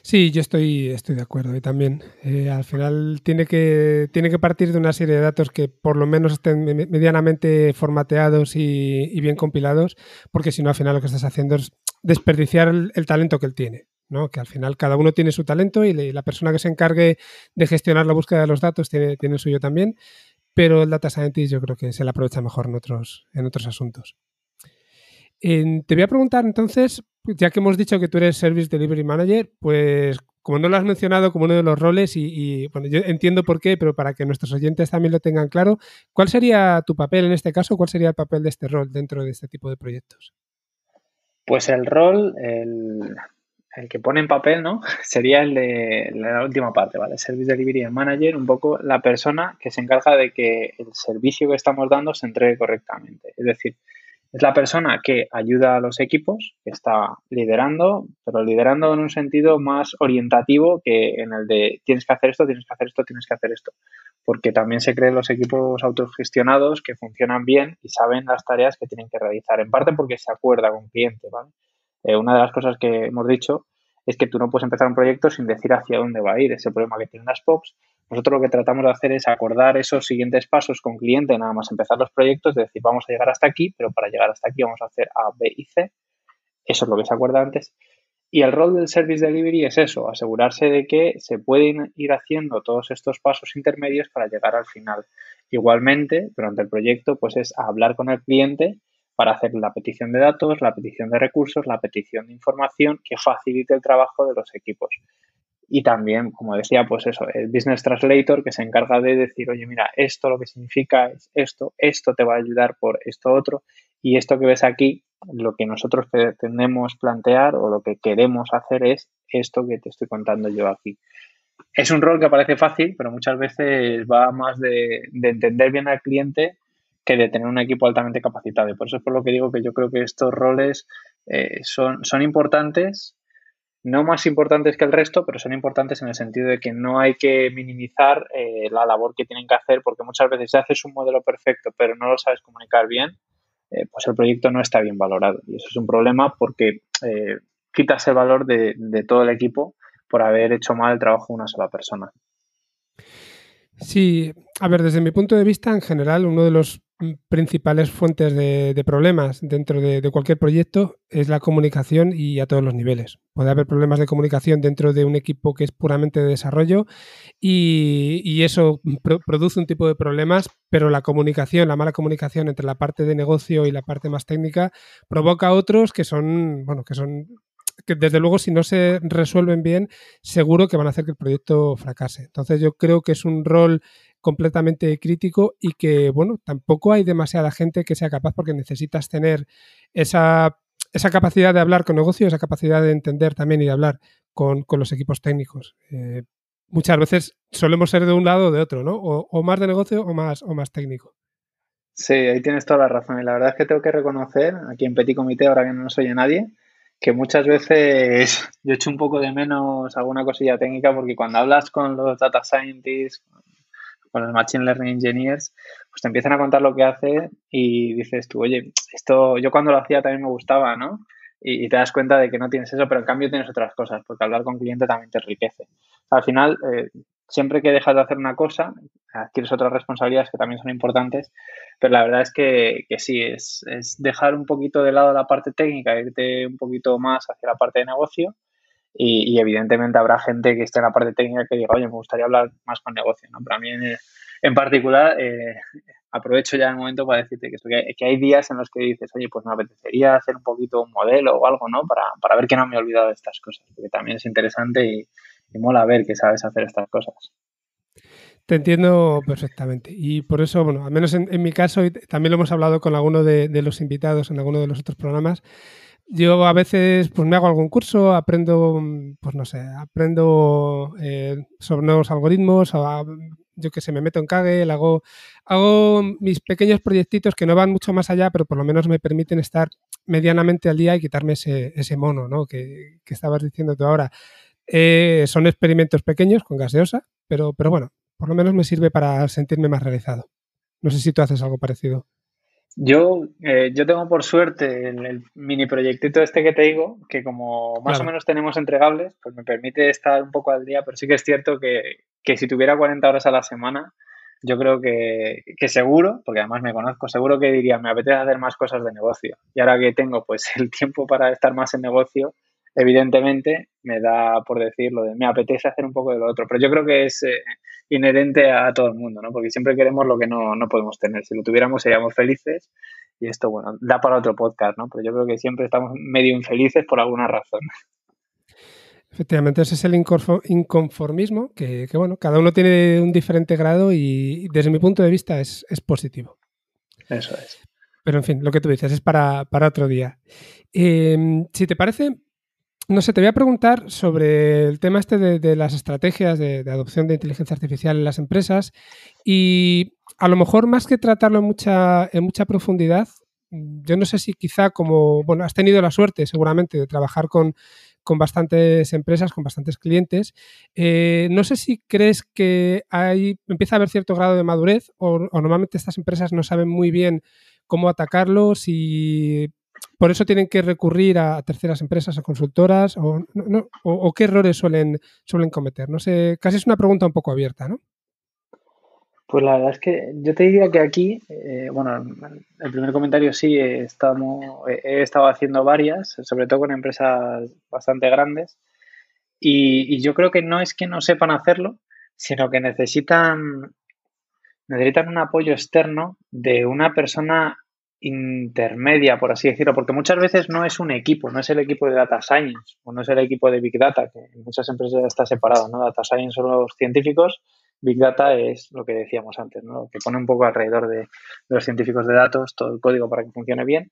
Sí, yo estoy, estoy de acuerdo. Y también, eh, al final, tiene que, tiene que partir de una serie de datos que por lo menos estén medianamente formateados y, bien compilados, porque si no, al final lo que estás haciendo es desperdiciar el, talento que él tiene. ¿No? Que al final cada uno tiene su talento y la persona que se encargue de gestionar la búsqueda de los datos tiene, tiene el suyo también, pero el data scientist yo creo que se le aprovecha mejor en otros, en otros asuntos te voy a preguntar entonces, ya que hemos dicho que tú eres Service Delivery Manager, pues como no lo has mencionado como uno de los roles, y, bueno, yo entiendo por qué, pero para que nuestros oyentes también lo tengan claro, ¿cuál sería tu papel en este caso? ¿Cuál sería el papel de este rol dentro de este tipo de proyectos? Pues el rol, el, que pone en papel, ¿no? Sería el de la última parte, ¿vale? Service Delivery Manager, un poco la persona que se encarga de que el servicio que estamos dando se entregue correctamente. Es decir, es la persona que ayuda a los equipos, que está liderando, pero liderando en un sentido más orientativo que en el de tienes que hacer esto, tienes que hacer esto, tienes que hacer esto. Porque también se creen los equipos autogestionados que funcionan bien y saben las tareas que tienen que realizar. En parte porque se acuerda con cliente, ¿vale? Eh, una de las cosas que hemos dicho es que tú no puedes empezar un proyecto sin decir hacia dónde va a ir. Ese problema que tienen las POPs nosotros lo que tratamos de hacer es acordar esos siguientes pasos con cliente, nada más empezar los proyectos, de decir, vamos a llegar hasta aquí, pero para llegar hasta aquí vamos a hacer A, B y C. Eso es lo que se acuerda antes. Y el rol del Service Delivery es eso, asegurarse de que se pueden ir haciendo todos estos pasos intermedios para llegar al final. Igualmente, durante el proyecto, pues es hablar con el cliente para hacer la petición de datos, la petición de recursos, la petición de información que facilite el trabajo de los equipos. Y también, como decía, pues eso, el Business Translator que se encarga de decir, oye, mira, esto lo que significa es esto, esto te va a ayudar por esto otro, y esto que ves aquí, lo que nosotros pretendemos plantear o lo que queremos hacer es esto que te estoy contando yo aquí. Es un rol que parece fácil, pero muchas veces va más de, entender bien al cliente que de tener un equipo altamente capacitado. Y por eso es por lo que digo que yo creo que estos roles eh, son, son importantes no más importantes que el resto, pero son importantes en el sentido de que no hay que minimizar eh, la labor que tienen que hacer, porque muchas veces si haces un modelo perfecto, pero no lo sabes comunicar bien, eh, pues el proyecto no está bien valorado. Y eso es un problema porque quitas el valor de, de todo el equipo por haber hecho mal el trabajo de una sola persona. Sí, a ver, desde mi punto de vista, en general, uno de los principales fuentes de, problemas dentro de, cualquier proyecto es la comunicación y a todos los niveles. Puede haber problemas de comunicación dentro de un equipo que es puramente de desarrollo y, eso produce un tipo de problemas, pero la comunicación, la mala comunicación entre la parte de negocio y la parte más técnica provoca otros que son, bueno, que son que desde luego si no se resuelven bien, seguro que van a hacer que el proyecto fracase. Entonces yo creo que es un rol completamente crítico y que, bueno, tampoco hay demasiada gente que sea capaz porque necesitas tener esa, esa capacidad de hablar con negocios, esa capacidad de entender también y de hablar con, los equipos técnicos. Eh, muchas veces solemos ser de un lado o de otro, ¿no? O, más de negocio o más, o más técnico. Sí, ahí tienes toda la razón. Y la verdad es que tengo que reconocer, aquí en Petit Comité, ahora que no nos oye nadie, que muchas veces yo echo un poco de menos alguna cosilla técnica porque cuando hablas con los data scientists, con los machine learning engineers, pues te empiezan a contar lo que hace y dices tú, oye, esto yo cuando lo hacía también me gustaba, ¿no? Y, te das cuenta de que no tienes eso, pero en cambio tienes otras cosas, porque hablar con cliente también te enriquece. Al final, eh, siempre que dejas de hacer una cosa, adquieres otras responsabilidades que también son importantes, pero la verdad es que, sí, es, dejar un poquito de lado la parte técnica, irte un poquito más hacia la parte de negocio y, evidentemente habrá gente que esté en la parte técnica que diga, oye, me gustaría hablar más con negocio, ¿no? Pero a mí en, particular, eh, aprovecho ya el momento para decirte que, que, hay días en los que dices, oye, pues me apetecería hacer un poquito un modelo o algo, ¿no? Para, para ver que no me he olvidado de estas cosas, porque también es interesante y, y mola ver que sabes hacer estas cosas. Te entiendo perfectamente. Y por eso, bueno, al menos en, mi caso, y también lo hemos hablado con alguno de, los invitados en alguno de los otros programas, yo a veces pues me hago algún curso, aprendo, pues no sé, aprendo eh, sobre nuevos algoritmos, o yo que sé, me meto en Kaggle, hago, hago mis pequeños proyectitos que no van mucho más allá, pero por lo menos me permiten estar medianamente al día y quitarme ese, ese mono, ¿no? Que, que estabas diciendo tú ahora. Eh, son experimentos pequeños con gaseosa, pero, pero bueno, por lo menos me sirve para sentirme más realizado. No sé si tú haces algo parecido. Yo, eh, yo tengo por suerte el, mini proyectito este que te digo, que como más o menos tenemos entregables, pues me permite estar un poco al día, pero sí que es cierto que, que si tuviera 40 horas a la semana, yo creo que, que, seguro, porque además me conozco, seguro que diría, me apetece hacer más cosas de negocio. Y ahora que tengo pues el tiempo para estar más en negocio, evidentemente me da por decirlo de me apetece hacer un poco de lo otro, pero yo creo que es eh, inherente a todo el mundo, ¿no? Porque siempre queremos lo que no, no podemos tener. Si lo tuviéramos seríamos felices y esto, bueno, da para otro podcast, ¿no? Pero yo creo que siempre estamos medio infelices por alguna razón. Efectivamente, ese es el inconformismo, que, bueno, cada uno tiene un diferente grado y desde mi punto de vista es, positivo. Eso es. Pero en fin, lo que tú dices es para, otro día. Em, si te parece, no sé, te voy a preguntar sobre el tema este de, las estrategias de, adopción de inteligencia artificial en las empresas y a lo mejor más que tratarlo en mucha, en mucha profundidad, yo no sé si quizá como, bueno, has tenido la suerte seguramente de trabajar con, bastantes empresas, con bastantes clientes. Eh, no sé si crees que hay, empieza a haber cierto grado de madurez o, o, normalmente estas empresas no saben muy bien cómo atacarlo, si por eso tienen que recurrir a terceras empresas, a consultoras, o, qué errores suelen, suelen cometer. No sé, casi es una pregunta un poco abierta, ¿no? Pues la verdad es que yo te diría que aquí, eh, bueno, el primer comentario sí, estamos, he estado haciendo varias, sobre todo con empresas bastante grandes, y, y yo creo que no es que no sepan hacerlo, sino que necesitan, necesitan un apoyo externo de una persona intermedia, por así decirlo, porque muchas veces no es un equipo, no es el equipo de Data Science o no es el equipo de Big Data, que en muchas empresas está separado, ¿no? Data Science son los científicos, Big Data es lo que decíamos antes, ¿no? Que pone un poco alrededor de, los científicos de datos todo el código para que funcione bien.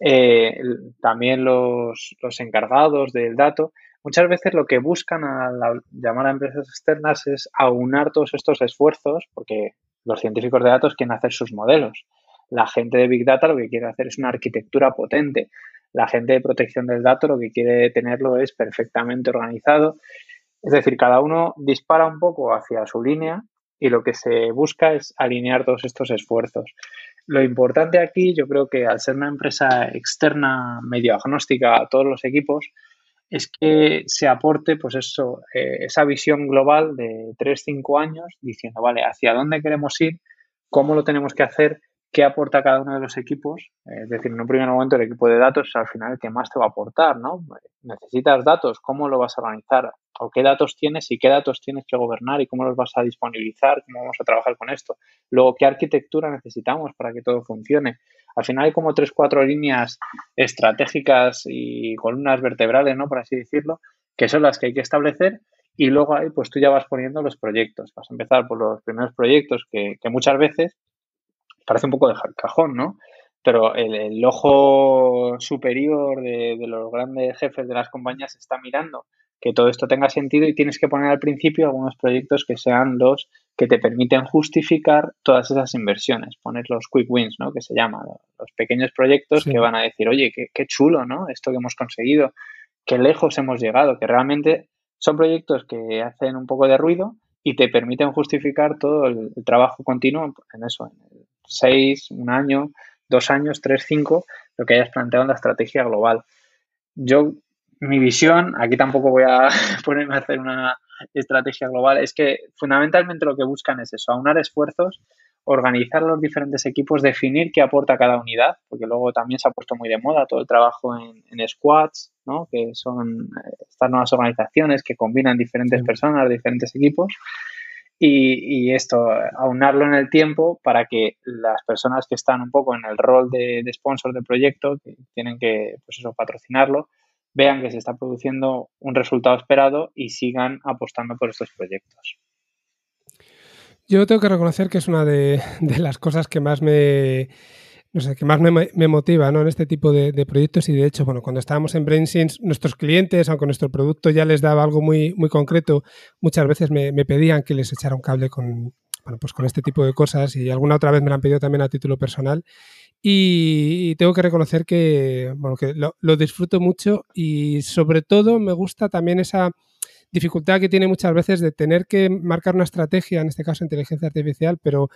Eh, también los, los encargados del dato. Muchas veces lo que buscan al llamar a empresas externas es aunar todos estos esfuerzos, porque los científicos de datos quieren hacer sus modelos la gente de Big Data lo que quiere hacer es una arquitectura potente. La gente de protección del dato lo que quiere tenerlo es perfectamente organizado. Es decir, cada uno dispara un poco hacia su línea y lo que se busca es alinear todos estos esfuerzos. Lo importante aquí, yo creo que al ser una empresa externa medio agnóstica a todos los equipos, es que se aporte pues eso, eh, esa visión global de 3-5 años diciendo, vale, hacia dónde queremos ir, cómo lo tenemos que hacer qué aporta cada uno de los equipos. Es decir, en un primer momento el equipo de datos es al final el que más te va a aportar, ¿no? Necesitas datos, ¿cómo lo vas a organizar? ¿O qué datos tienes y qué datos tienes que gobernar y cómo los vas a disponibilizar? ¿Cómo vamos a trabajar con esto? Luego, ¿qué arquitectura necesitamos para que todo funcione? Al final hay como tres, cuatro líneas estratégicas y columnas vertebrales, ¿no? Por así decirlo, que son las que hay que establecer y luego ahí pues tú ya vas poniendo los proyectos. Vas a empezar por los primeros proyectos que, muchas veces parece un poco de cajón, ¿no? Pero el, ojo superior de, de, los grandes jefes de las compañías está mirando que todo esto tenga sentido y tienes que poner al principio algunos proyectos que sean los que te permiten justificar todas esas inversiones. Poner los quick wins, ¿no? Que se llama, los pequeños proyectos que van a decir, oye, qué, qué chulo, ¿no? Esto que hemos conseguido, qué lejos hemos llegado, que realmente son proyectos que hacen un poco de ruido y te permiten justificar todo el, trabajo continuo en eso, en seis, un año, dos años, tres, cinco, lo que hayas planteado en la estrategia global. Yo, mi visión, aquí tampoco voy a ponerme a hacer una estrategia global, es que fundamentalmente lo que buscan es eso, aunar esfuerzos organizar los diferentes equipos, definir qué aporta cada unidad, porque luego también se ha puesto muy de moda todo el trabajo en, squads, ¿no? que son eh, estas nuevas organizaciones que combinan diferentes personas, diferentes equipos, y, esto, aunarlo en el tiempo para que las personas que están un poco en el rol de, sponsor del proyecto, que tienen que pues eso, patrocinarlo, vean que se está produciendo un resultado esperado y sigan apostando por estos proyectos. Yo tengo que reconocer que es una de, las cosas que más me, no sé, que más me, motiva ¿no? en este tipo de, proyectos. Y de hecho, bueno, cuando estábamos en BrainSense, nuestros clientes, aunque nuestro producto ya les daba algo muy, muy concreto, muchas veces me, pedían que les echara un cable con, bueno, pues con este tipo de cosas. Y alguna otra vez me lo han pedido también a título personal. Y, tengo que reconocer que, bueno, que lo disfruto mucho. Y sobre todo me gusta también esa dificultad que tiene muchas veces de tener que marcar una estrategia, en este caso inteligencia artificial, pero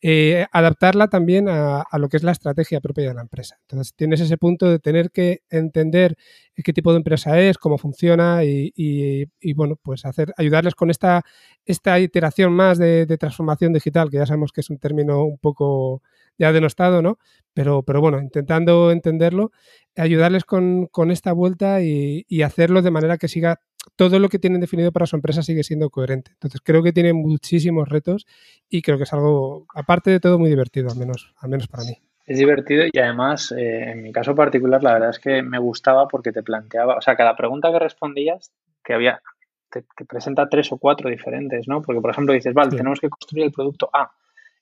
eh, adaptarla también a, lo que es la estrategia propia de la empresa. Entonces tienes ese punto de tener que entender qué tipo de empresa es, cómo funciona y, bueno, pues hacer, ayudarles con esta, esta iteración más de, transformación digital, que ya sabemos que es un término un poco ya denostado, ¿no? Pero, pero bueno, intentando entenderlo, ayudarles con, con esta vuelta y, y, hacerlo de manera que siga todo lo que tienen definido para su empresa sigue siendo coherente. Entonces creo que tiene muchísimos retos y creo que es algo, aparte de todo, muy divertido, al menos, al menos para mí. Es divertido y además, eh, en mi caso particular, la verdad es que me gustaba porque te planteaba, o sea, cada pregunta que respondías, que había, te, presenta tres o cuatro diferentes, ¿no? Porque, por ejemplo, dices, vale, tenemos que construir el producto A.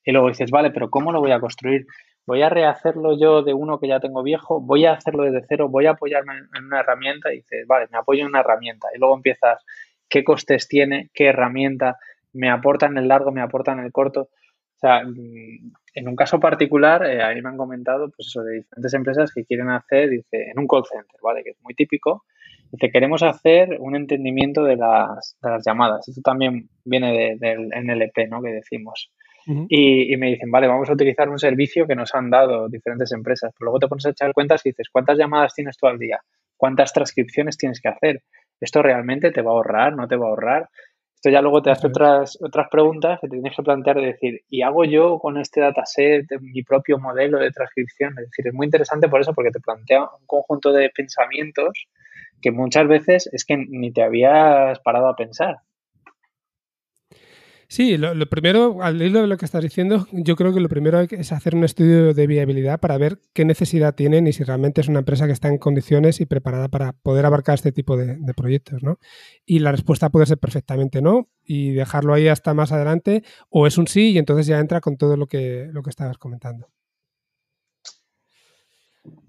Y luego dices, vale, pero ¿cómo lo voy a construir? Voy a rehacerlo yo de uno que ya tengo viejo, voy a hacerlo desde cero, voy a apoyarme en una herramienta y dices, vale, me apoyo en una herramienta. Y luego empiezas, ¿qué costes tiene? ¿Qué herramienta? ¿Me aporta en el largo? ¿Me aporta en el corto? O sea, mm, en un caso particular, eh, a mí me han comentado, pues eso, de diferentes empresas que quieren hacer, dice, en un call center, ¿vale? Que es muy típico. Dice, queremos hacer un entendimiento de las, de las llamadas. Esto también viene del NLP, ¿no? Que decimos y, me dicen, vale, vamos a utilizar un servicio que nos han dado diferentes empresas. Pero luego te pones a echar cuentas y dices, ¿cuántas llamadas tienes tú al día? ¿Cuántas transcripciones tienes que hacer? ¿Esto realmente te va a ahorrar? ¿No te va a ahorrar? Esto ya luego te hace otras, otras preguntas que te tienes que plantear de decir, ¿y hago yo con este dataset mi propio modelo de transcripción? Es decir, es muy interesante por eso, porque te plantea un conjunto de pensamientos que muchas veces es que ni te habías parado a pensar. Sí, lo, primero, al hilo de lo que estás diciendo, yo creo que lo primero es hacer un estudio de viabilidad para ver qué necesidad tienen y si realmente es una empresa que está en condiciones y preparada para poder abarcar este tipo de, proyectos, ¿no? Y la respuesta puede ser perfectamente no y dejarlo ahí hasta más adelante, o es un sí y entonces ya entra con todo lo que, lo que estabas comentando.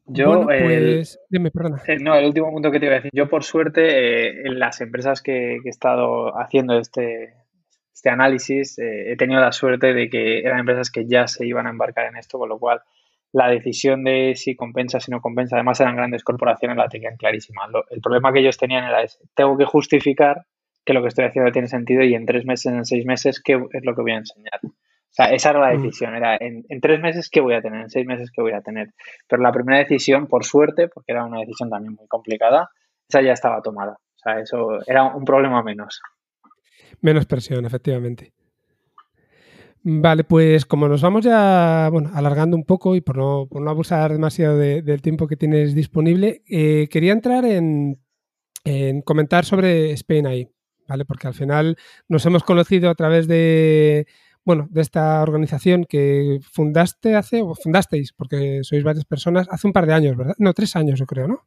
Yo, pues, dime, perdona. Eh, no, el último punto que te iba a decir. Yo, por suerte, eh, en las empresas que he estado haciendo este, este análisis, eh, he tenido la suerte de que eran empresas que ya se iban a embarcar en esto, con lo cual la decisión de si compensa, si no compensa, además eran grandes corporaciones, la tenían clarísima. el problema que ellos tenían era ese, tengo que justificar que lo que estoy haciendo tiene sentido y en tres meses, en seis meses, ¿qué es lo que voy a enseñar? O sea, esa era la mm. decisión, era en, en, tres meses qué voy a tener, en seis meses qué voy a tener. Pero la primera decisión, por suerte, porque era una decisión también muy complicada, esa ya estaba tomada. O sea, eso era un problema menos. Menos presión, efectivamente. Vale, pues como nos vamos ya bueno, alargando un poco y por no, por no abusar demasiado del tiempo que tienes disponible, eh, quería entrar en, comentar sobre Spain ahí, ¿vale? Porque al final nos hemos conocido a través de, bueno, de esta organización que fundaste hace, fundasteis, porque sois varias personas, hace un par de años, ¿verdad? No, tres años yo creo, ¿no?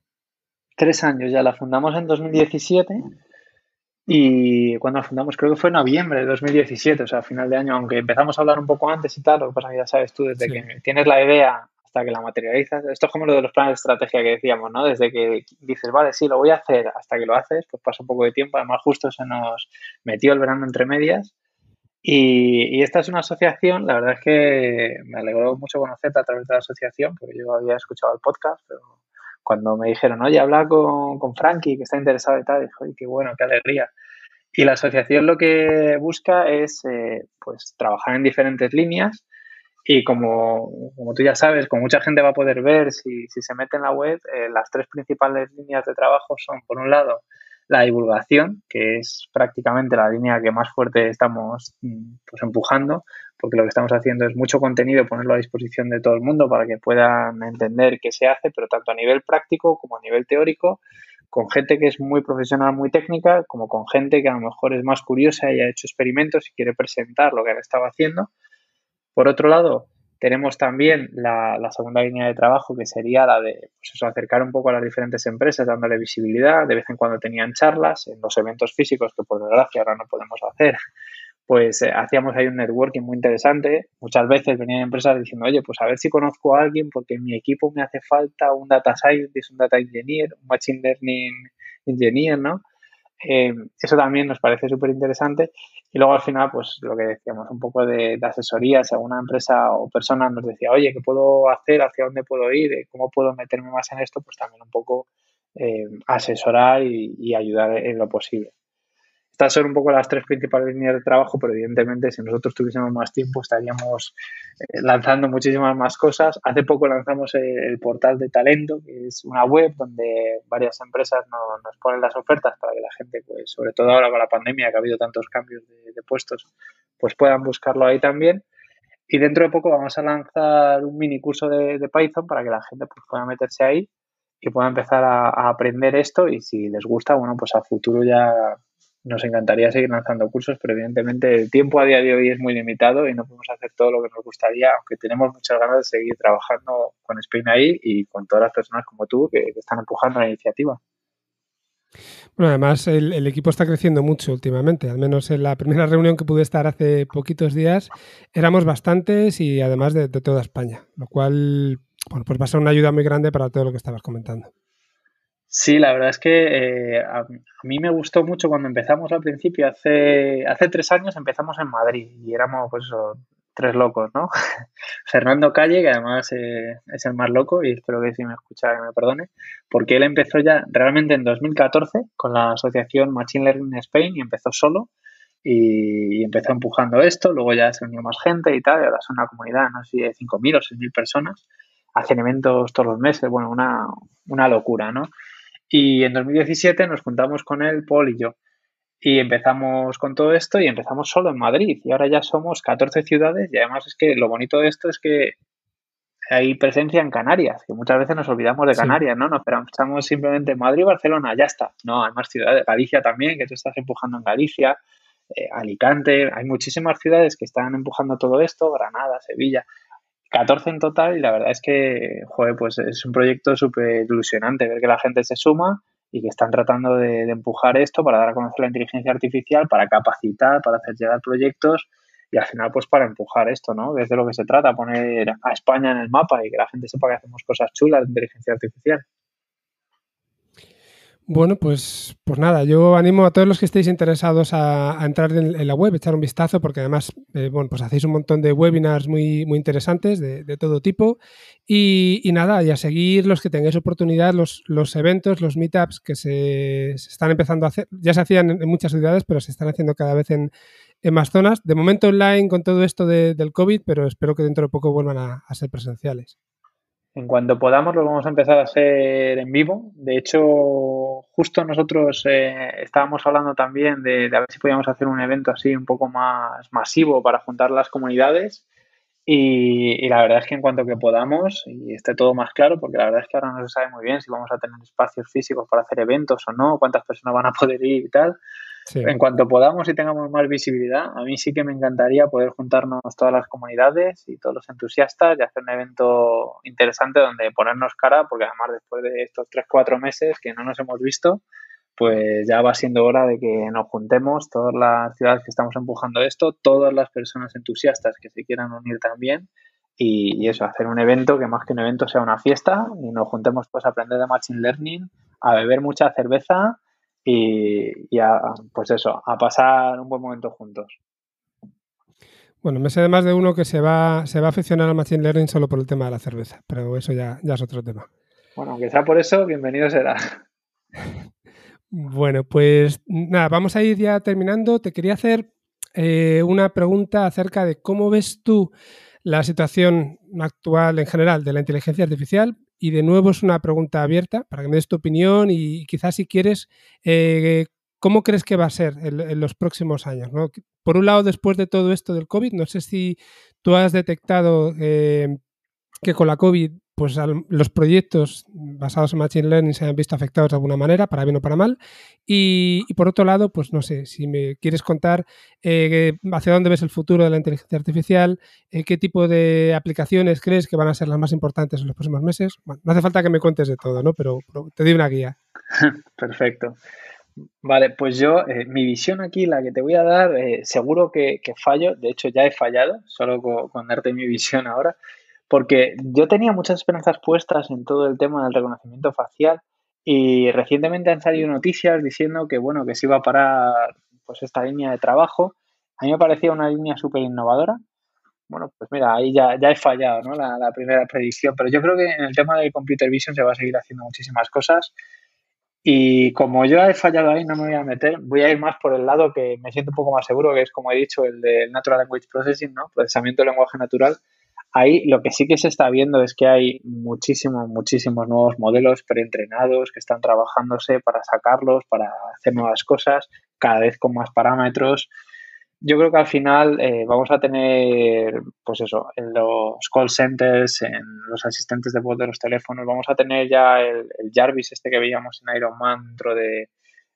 Tres años, ya la fundamos en 2017 Y cuando fundamos, creo que fue en noviembre de 2017, o sea, a final de año, aunque empezamos a hablar un poco antes y tal, lo que pasa que ya sabes tú, desde que tienes la idea hasta que la materializas, esto es como lo de los planes de estrategia que decíamos, ¿no? Desde que dices, vale, sí, lo voy a hacer, hasta que lo haces, pues pasa un poco de tiempo, además justo se nos metió el verano entre medias. Y, y, esta es una asociación, la verdad es que me alegró mucho conocerte a través de la asociación, porque yo había escuchado el podcast, pero cuando me dijeron, oye, habla con, con Frankie, que está interesado y tal, dije, oye, qué bueno, qué alegría. Y la asociación lo que busca es eh, pues trabajar en diferentes líneas y como, como, tú ya sabes, como mucha gente va a poder ver si, si se mete en la web, eh, las tres principales líneas de trabajo son, por un lado, la divulgación, que es prácticamente la línea que más fuerte estamos mm, pues, empujando, porque lo que estamos haciendo es mucho contenido, ponerlo a disposición de todo el mundo para que puedan entender qué se hace, pero tanto a nivel práctico como a nivel teórico, con gente que es muy profesional, muy técnica, como con gente que a lo mejor es más curiosa y ha hecho experimentos y quiere presentar lo que han estado haciendo. Por otro lado, tenemos también la, segunda línea de trabajo que sería la de pues acercar un poco a las diferentes empresas, dándole visibilidad. De vez en cuando tenían charlas en los eventos físicos que por desgracia ahora no podemos hacer. Pues eh, hacíamos ahí un networking muy interesante. Muchas veces venían empresas diciendo, oye, pues a ver si conozco a alguien porque en mi equipo me hace falta un data scientist, un data engineer, un machine learning engineer, ¿no? Eh, eso también nos parece súper interesante. Y luego al final, pues lo que decíamos, un poco de, asesoría, si alguna empresa o persona nos decía, oye, ¿qué puedo hacer? ¿Hacia dónde puedo ir? ¿Cómo puedo meterme más en esto? Pues también un poco eh, asesorar y ayudar en lo posible. Estas son un poco las tres principales líneas de trabajo, pero evidentemente si nosotros tuviésemos más tiempo estaríamos eh, lanzando muchísimas más cosas. Hace poco lanzamos el, portal de talento, que es una web donde varias empresas nos, ponen las ofertas para que la gente, pues sobre todo ahora con la pandemia, que ha habido tantos cambios de, puestos, pues puedan buscarlo ahí también. Y dentro de poco vamos a lanzar un mini curso de, Python para que la gente pues, pueda meterse ahí y pueda empezar a, a, aprender esto y si les gusta, bueno, pues a futuro ya nos encantaría seguir lanzando cursos, pero evidentemente el tiempo a día de hoy es muy limitado y no podemos hacer todo lo que nos gustaría, aunque tenemos muchas ganas de seguir trabajando con Spain ahí y con todas las personas como tú que, están empujando la iniciativa. Bueno, además el, equipo está creciendo mucho últimamente, al menos en la primera reunión que pude estar hace poquitos días éramos bastantes y además de, de toda España, lo cual bueno, pues va a ser una ayuda muy grande para todo lo que estabas comentando. Sí, la verdad es que eh, a, mí me gustó mucho cuando empezamos al principio, hace, hace tres años empezamos en Madrid y éramos pues eso, tres locos, ¿no? Fernando Calle, que además eh, es el más loco y espero que si me escucha que me perdone, porque él empezó ya realmente en 2014 con la asociación Machine Learning Spain y empezó solo y, empezó empujando esto, luego ya se unió más gente y tal, y ahora es una comunidad, no sé si de 5.000 o 6.000 personas, hacen eventos todos los meses, bueno, una, una locura, ¿no? Y en 2017 nos juntamos con él, Paul y yo. Y empezamos con todo esto y empezamos solo en Madrid. Y ahora ya somos 14 ciudades y además es que lo bonito de esto es que hay presencia en Canarias, que muchas veces nos olvidamos de Canarias, ¿no? Nos pensamos simplemente en Madrid, Barcelona, ya está. No, hay más ciudades, Galicia también, que tú estás empujando en Galicia, eh, Alicante, hay muchísimas ciudades que están empujando todo esto, Granada, Sevilla. 14 en total y la verdad es que, joder, pues es un proyecto súper ilusionante ver que la gente se suma y que están tratando de, empujar esto para dar a conocer la inteligencia artificial, para capacitar, para hacer llegar proyectos y al final pues para empujar esto, ¿no? Es de lo que se trata, poner a España en el mapa y que la gente sepa que hacemos cosas chulas de inteligencia artificial. Bueno, pues, pues nada, yo animo a todos los que estéis interesados a, entrar en, la web, echar un vistazo, porque además, eh, bueno, pues hacéis un montón de webinars muy, muy interesantes de, todo tipo. Y, nada, y a seguir los que tengáis oportunidad, los, los eventos, los meetups que se, están empezando a hacer, ya se hacían en, muchas ciudades, pero se están haciendo cada vez en, más zonas. De momento online con todo esto del COVID, pero espero que dentro de poco vuelvan a ser presenciales. En cuanto podamos, lo vamos a empezar a hacer en vivo. De hecho, justo nosotros eh, estábamos hablando también de, a ver si podíamos hacer un evento así un poco más masivo para juntar las comunidades. Y, la verdad es que en cuanto que podamos y esté todo más claro, porque la verdad es que ahora no se sabe muy bien si vamos a tener espacios físicos para hacer eventos o no, cuántas personas van a poder ir y tal. En cuanto podamos y tengamos más visibilidad, a mí sí que me encantaría poder juntarnos todas las comunidades y todos los entusiastas y hacer un evento interesante donde ponernos cara, porque además después de estos 3-4 meses que no nos hemos visto, pues ya va siendo hora de que nos juntemos todas las ciudades que estamos empujando esto, todas las personas entusiastas que se quieran unir también y, eso, hacer un evento que más que un evento sea una fiesta y nos juntemos pues a aprender de Machine Learning, a beber mucha cerveza y, a, pues eso, a pasar un buen momento juntos. Bueno, me sé de más de uno que se va, se va a aficionar al Machine Learning solo por el tema de la cerveza, pero eso ya, ya es otro tema. Bueno, aunque sea por eso, bienvenido será. Bueno, pues nada, vamos a ir ya terminando. Te quería hacer eh, una pregunta acerca de cómo ves tú la situación actual en general de la inteligencia artificial. Y de nuevo es una pregunta abierta para que me des tu opinión y quizás si quieres, eh, ¿cómo crees que va a ser en, los próximos años? Por un lado, después de todo esto del COVID, no sé si tú has detectado eh, que con la COVID pues los proyectos basados en Machine Learning se han visto afectados de alguna manera, para bien o para mal. Y, por otro lado, pues no sé, si me quieres contar eh, hacia dónde ves el futuro de la inteligencia artificial, eh, qué tipo de aplicaciones crees que van a ser las más importantes en los próximos meses. No hace falta que me cuentes de todo, ¿no? Pero, te doy una guía. Perfecto. Vale, pues yo, eh, mi visión aquí, la que te voy a dar, seguro que, fallo, de hecho ya he fallado, solo con darte mi visión ahora, porque yo tenía muchas esperanzas puestas en todo el tema del reconocimiento facial y recientemente han salido noticias diciendo que bueno que se iba a parar pues esta línea de trabajo. A mí me parecía una línea súper innovadora. Bueno, pues mira, ahí ya, ya he fallado ¿no? La, la, primera predicción, pero yo creo que en el tema del computer vision se va a seguir haciendo muchísimas cosas y como yo he fallado ahí, no me voy a meter, voy a ir más por el lado que me siento un poco más seguro, que es como he dicho, el del Natural Language Processing, ¿no? Procesamiento del lenguaje natural, Ahí lo que sí que se está viendo es que hay muchísimos, muchísimos nuevos modelos preentrenados que están trabajándose para sacarlos, para hacer nuevas cosas, cada vez con más parámetros. Yo creo que al final eh, vamos a tener, pues eso, en los call centers, en los asistentes de voz de los teléfonos, vamos a tener ya el, Jarvis este que veíamos en Iron Man dentro de,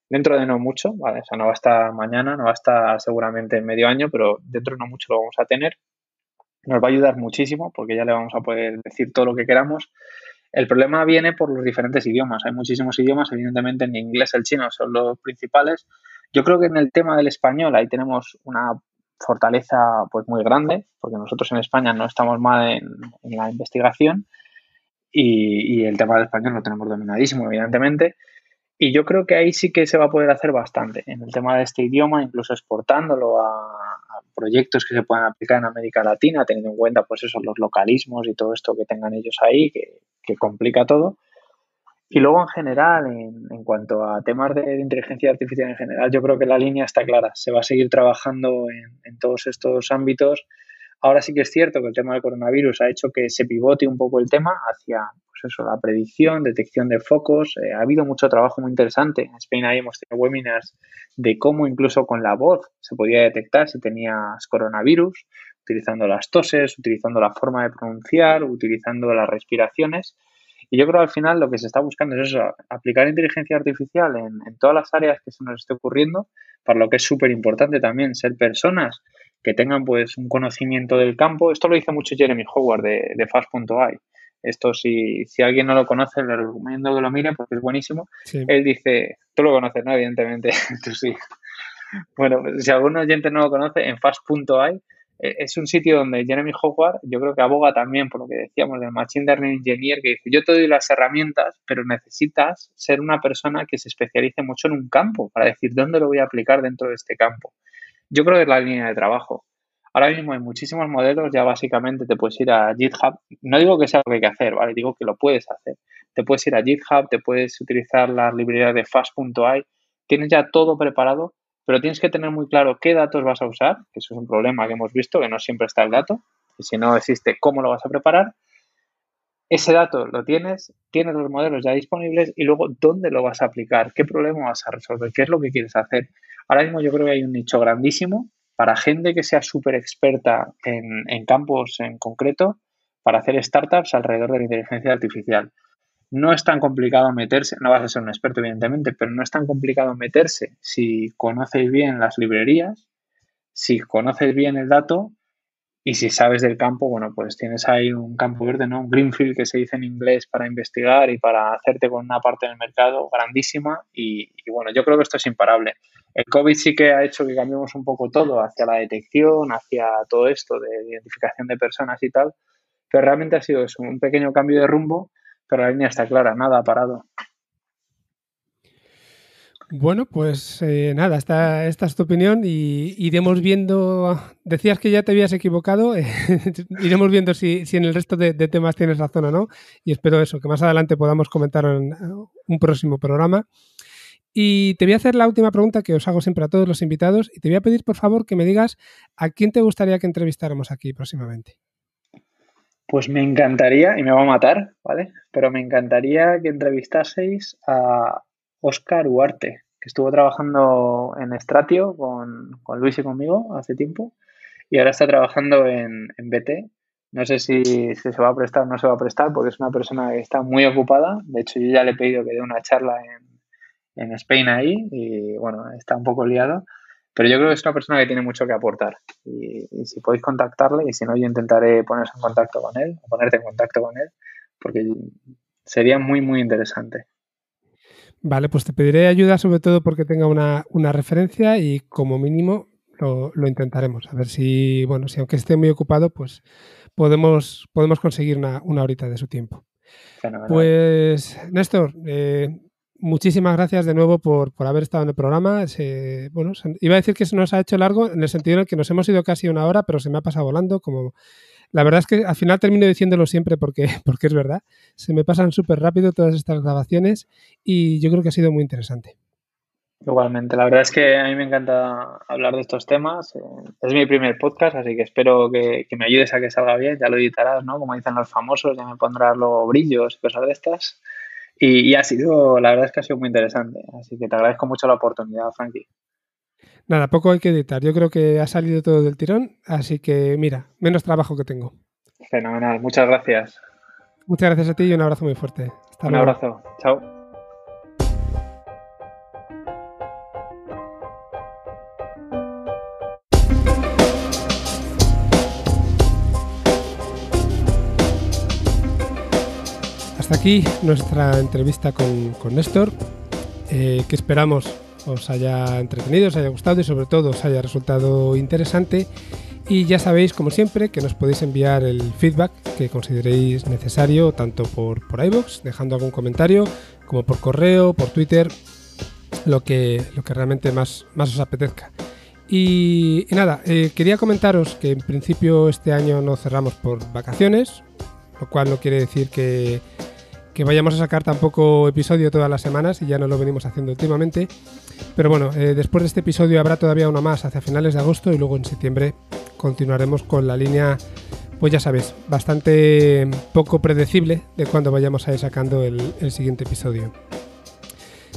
dentro de no mucho, ¿vale? O sea, no va a estar mañana, no va a estar seguramente en medio año, pero dentro de no mucho lo vamos a tener nos va a ayudar muchísimo porque ya le vamos a poder decir todo lo que queramos. El problema viene por los diferentes idiomas. Hay muchísimos idiomas, evidentemente en inglés el chino son los principales. Yo creo que en el tema del español ahí tenemos una fortaleza pues muy grande, porque nosotros en España no estamos mal en, la investigación y, y, el tema del español lo tenemos dominadísimo, evidentemente. Y yo creo que ahí sí que se va a poder hacer bastante en el tema de este idioma, incluso exportándolo a, proyectos que se puedan aplicar en América Latina, teniendo en cuenta pues eso, los localismos y todo esto que tengan ellos ahí, que, complica todo. Y luego en general, en, cuanto a temas de, inteligencia artificial en general, yo creo que la línea está clara. Se va a seguir trabajando en, en todos estos ámbitos. Ahora sí que es cierto que el tema del coronavirus ha hecho que se pivote un poco el tema hacia pues eso, la predicción, detección de focos. Eh, ha habido mucho trabajo muy interesante. En ahí hemos tenido webinars de cómo incluso con la voz se podía detectar si tenías coronavirus, utilizando las toses, utilizando la forma de pronunciar, utilizando las respiraciones. Y yo creo que al final lo que se está buscando es eso, aplicar inteligencia artificial en, en todas las áreas que se nos esté ocurriendo, para lo que es súper importante también ser personas que tengan pues un conocimiento del campo. Esto lo dice mucho Jeremy Howard de, de Fast.ai. Esto si, si alguien no lo conoce, le recomiendo que lo mire porque es buenísimo. Él dice, tú lo conoces, ¿no? Evidentemente, tú sí. Bueno, pues, si algún oyente no lo conoce, en fast.ai eh, es un sitio donde Jeremy Howard yo creo que aboga también por lo que decíamos del Machine Learning Engineer, que dice, yo te doy las herramientas, pero necesitas ser una persona que se especialice mucho en un campo para decir dónde lo voy a aplicar dentro de este campo. Yo creo que es la línea de trabajo. Ahora mismo hay muchísimos modelos, ya básicamente te puedes ir a GitHub. No digo que sea lo que hay que hacer, ¿vale? Digo que lo puedes hacer. Te puedes ir a GitHub, te puedes utilizar la librería de fast.ai. Tienes ya todo preparado, pero tienes que tener muy claro qué datos vas a usar, que eso es un problema que hemos visto, que no siempre está el dato. Y si no existe, ¿cómo lo vas a preparar? Ese dato lo tienes, tienes los modelos ya disponibles y luego dónde lo vas a aplicar, qué problema vas a resolver, qué es lo que quieres hacer. Ahora mismo yo creo que hay un nicho grandísimo para gente que sea súper experta en, campos en concreto para hacer startups alrededor de la inteligencia artificial. No es tan complicado meterse, no vas a ser un experto evidentemente, pero no es tan complicado meterse si conoces bien las librerías, si conoces bien el dato y si sabes del campo, bueno, pues tienes ahí un campo verde, ¿no? Un greenfield que se dice en inglés para investigar y para hacerte con una parte del mercado grandísima y, bueno, yo creo que esto es imparable. El COVID sí que ha hecho que cambiemos un poco todo hacia la detección, hacia todo esto de identificación de personas y tal, pero realmente ha sido eso, un pequeño cambio de rumbo, pero la línea está clara, nada ha parado. Bueno, pues eh, nada, esta, esta, es tu opinión y iremos viendo, decías que ya te habías equivocado, eh, iremos viendo si, en el resto de, temas tienes razón o no y espero eso, que más adelante podamos comentar en un próximo programa. Y te voy a hacer la última pregunta que os hago siempre a todos los invitados y te voy a pedir por favor que me digas a quién te gustaría que entrevistáramos aquí próximamente. Pues me encantaría, y me va a matar, ¿vale? Pero me encantaría que entrevistaseis a Oscar Huarte, que estuvo trabajando en Stratio con, Luis y conmigo hace tiempo y ahora está trabajando en, BT. No sé si, se va a prestar o no se va a prestar porque es una persona que está muy ocupada. De hecho, yo ya le he pedido que dé una charla en, en Spain ahí y bueno, está un poco liado. Pero yo creo que es una persona que tiene mucho que aportar. Y, y, si podéis contactarle, y si no, yo intentaré ponerse en contacto con él, o ponerte en contacto con él, porque sería muy, muy interesante. Vale, pues te pediré ayuda sobre todo porque tenga una, referencia y como mínimo lo, intentaremos. A ver si, bueno, si aunque esté muy ocupado, pues podemos, podemos conseguir una, horita de su tiempo. Pues, Néstor, eh, muchísimas gracias de nuevo por, haber estado en el programa. bueno, iba a decir que se nos ha hecho largo en el sentido en que nos hemos ido casi una hora, pero se me ha pasado volando, como la verdad es que al final termino diciéndolo siempre porque, porque es verdad. Se me pasan súper rápido todas estas grabaciones y yo creo que ha sido muy interesante. Igualmente, la verdad es que a mí me encanta hablar de estos temas. Es mi primer podcast, así que espero que, me ayudes a que salga bien. Ya lo editarás, ¿no? Como dicen los famosos, ya me pondrás los brillos y cosas de estas. Y, y ha sido, la verdad es que ha sido muy interesante. Así que te agradezco mucho la oportunidad, Frankie. Nada, poco hay que editar. Yo creo que ha salido todo del tirón, así que mira, menos trabajo que tengo. Fenomenal, muchas gracias. Muchas gracias a ti y un abrazo muy fuerte. un abrazo, chao. Hasta aquí nuestra entrevista con, Néstor, eh, que esperamos os haya entretenido, os haya gustado y sobre todo os haya resultado interesante. Y ya sabéis, como siempre, que nos podéis enviar el feedback que consideréis necesario, tanto por, por iVoox, dejando algún comentario, como por correo, por Twitter, lo que, lo que realmente más, más os apetezca. Y, nada, eh, quería comentaros que en principio este año no cerramos por vacaciones, lo cual no quiere decir que, que vayamos a sacar tampoco episodio todas las semanas y ya no lo venimos haciendo últimamente. Pero bueno, eh, después de este episodio habrá todavía uno más hacia finales de agosto y luego en septiembre continuaremos con la línea, pues ya sabes, bastante poco predecible de cuando vayamos a ir sacando el, siguiente episodio.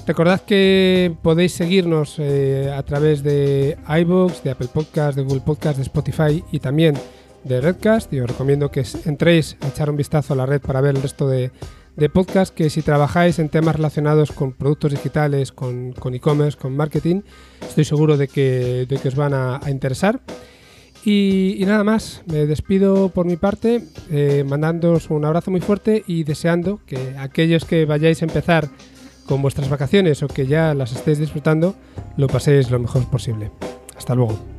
Recordad que podéis seguirnos eh, a través de iVoox, de Apple Podcast, de Google Podcast, de Spotify y también de Redcast. Y os recomiendo que entréis a echar un vistazo a la red para ver el resto de, de podcast que si trabajáis en temas relacionados con productos digitales, con e-commerce, con, marketing, estoy seguro de que, os van a, interesar. Y, nada más, me despido por mi parte, eh, mandándoos un abrazo muy fuerte y deseando que aquellos que vayáis a empezar con vuestras vacaciones o que ya las estéis disfrutando, lo paséis lo mejor posible. Hasta luego.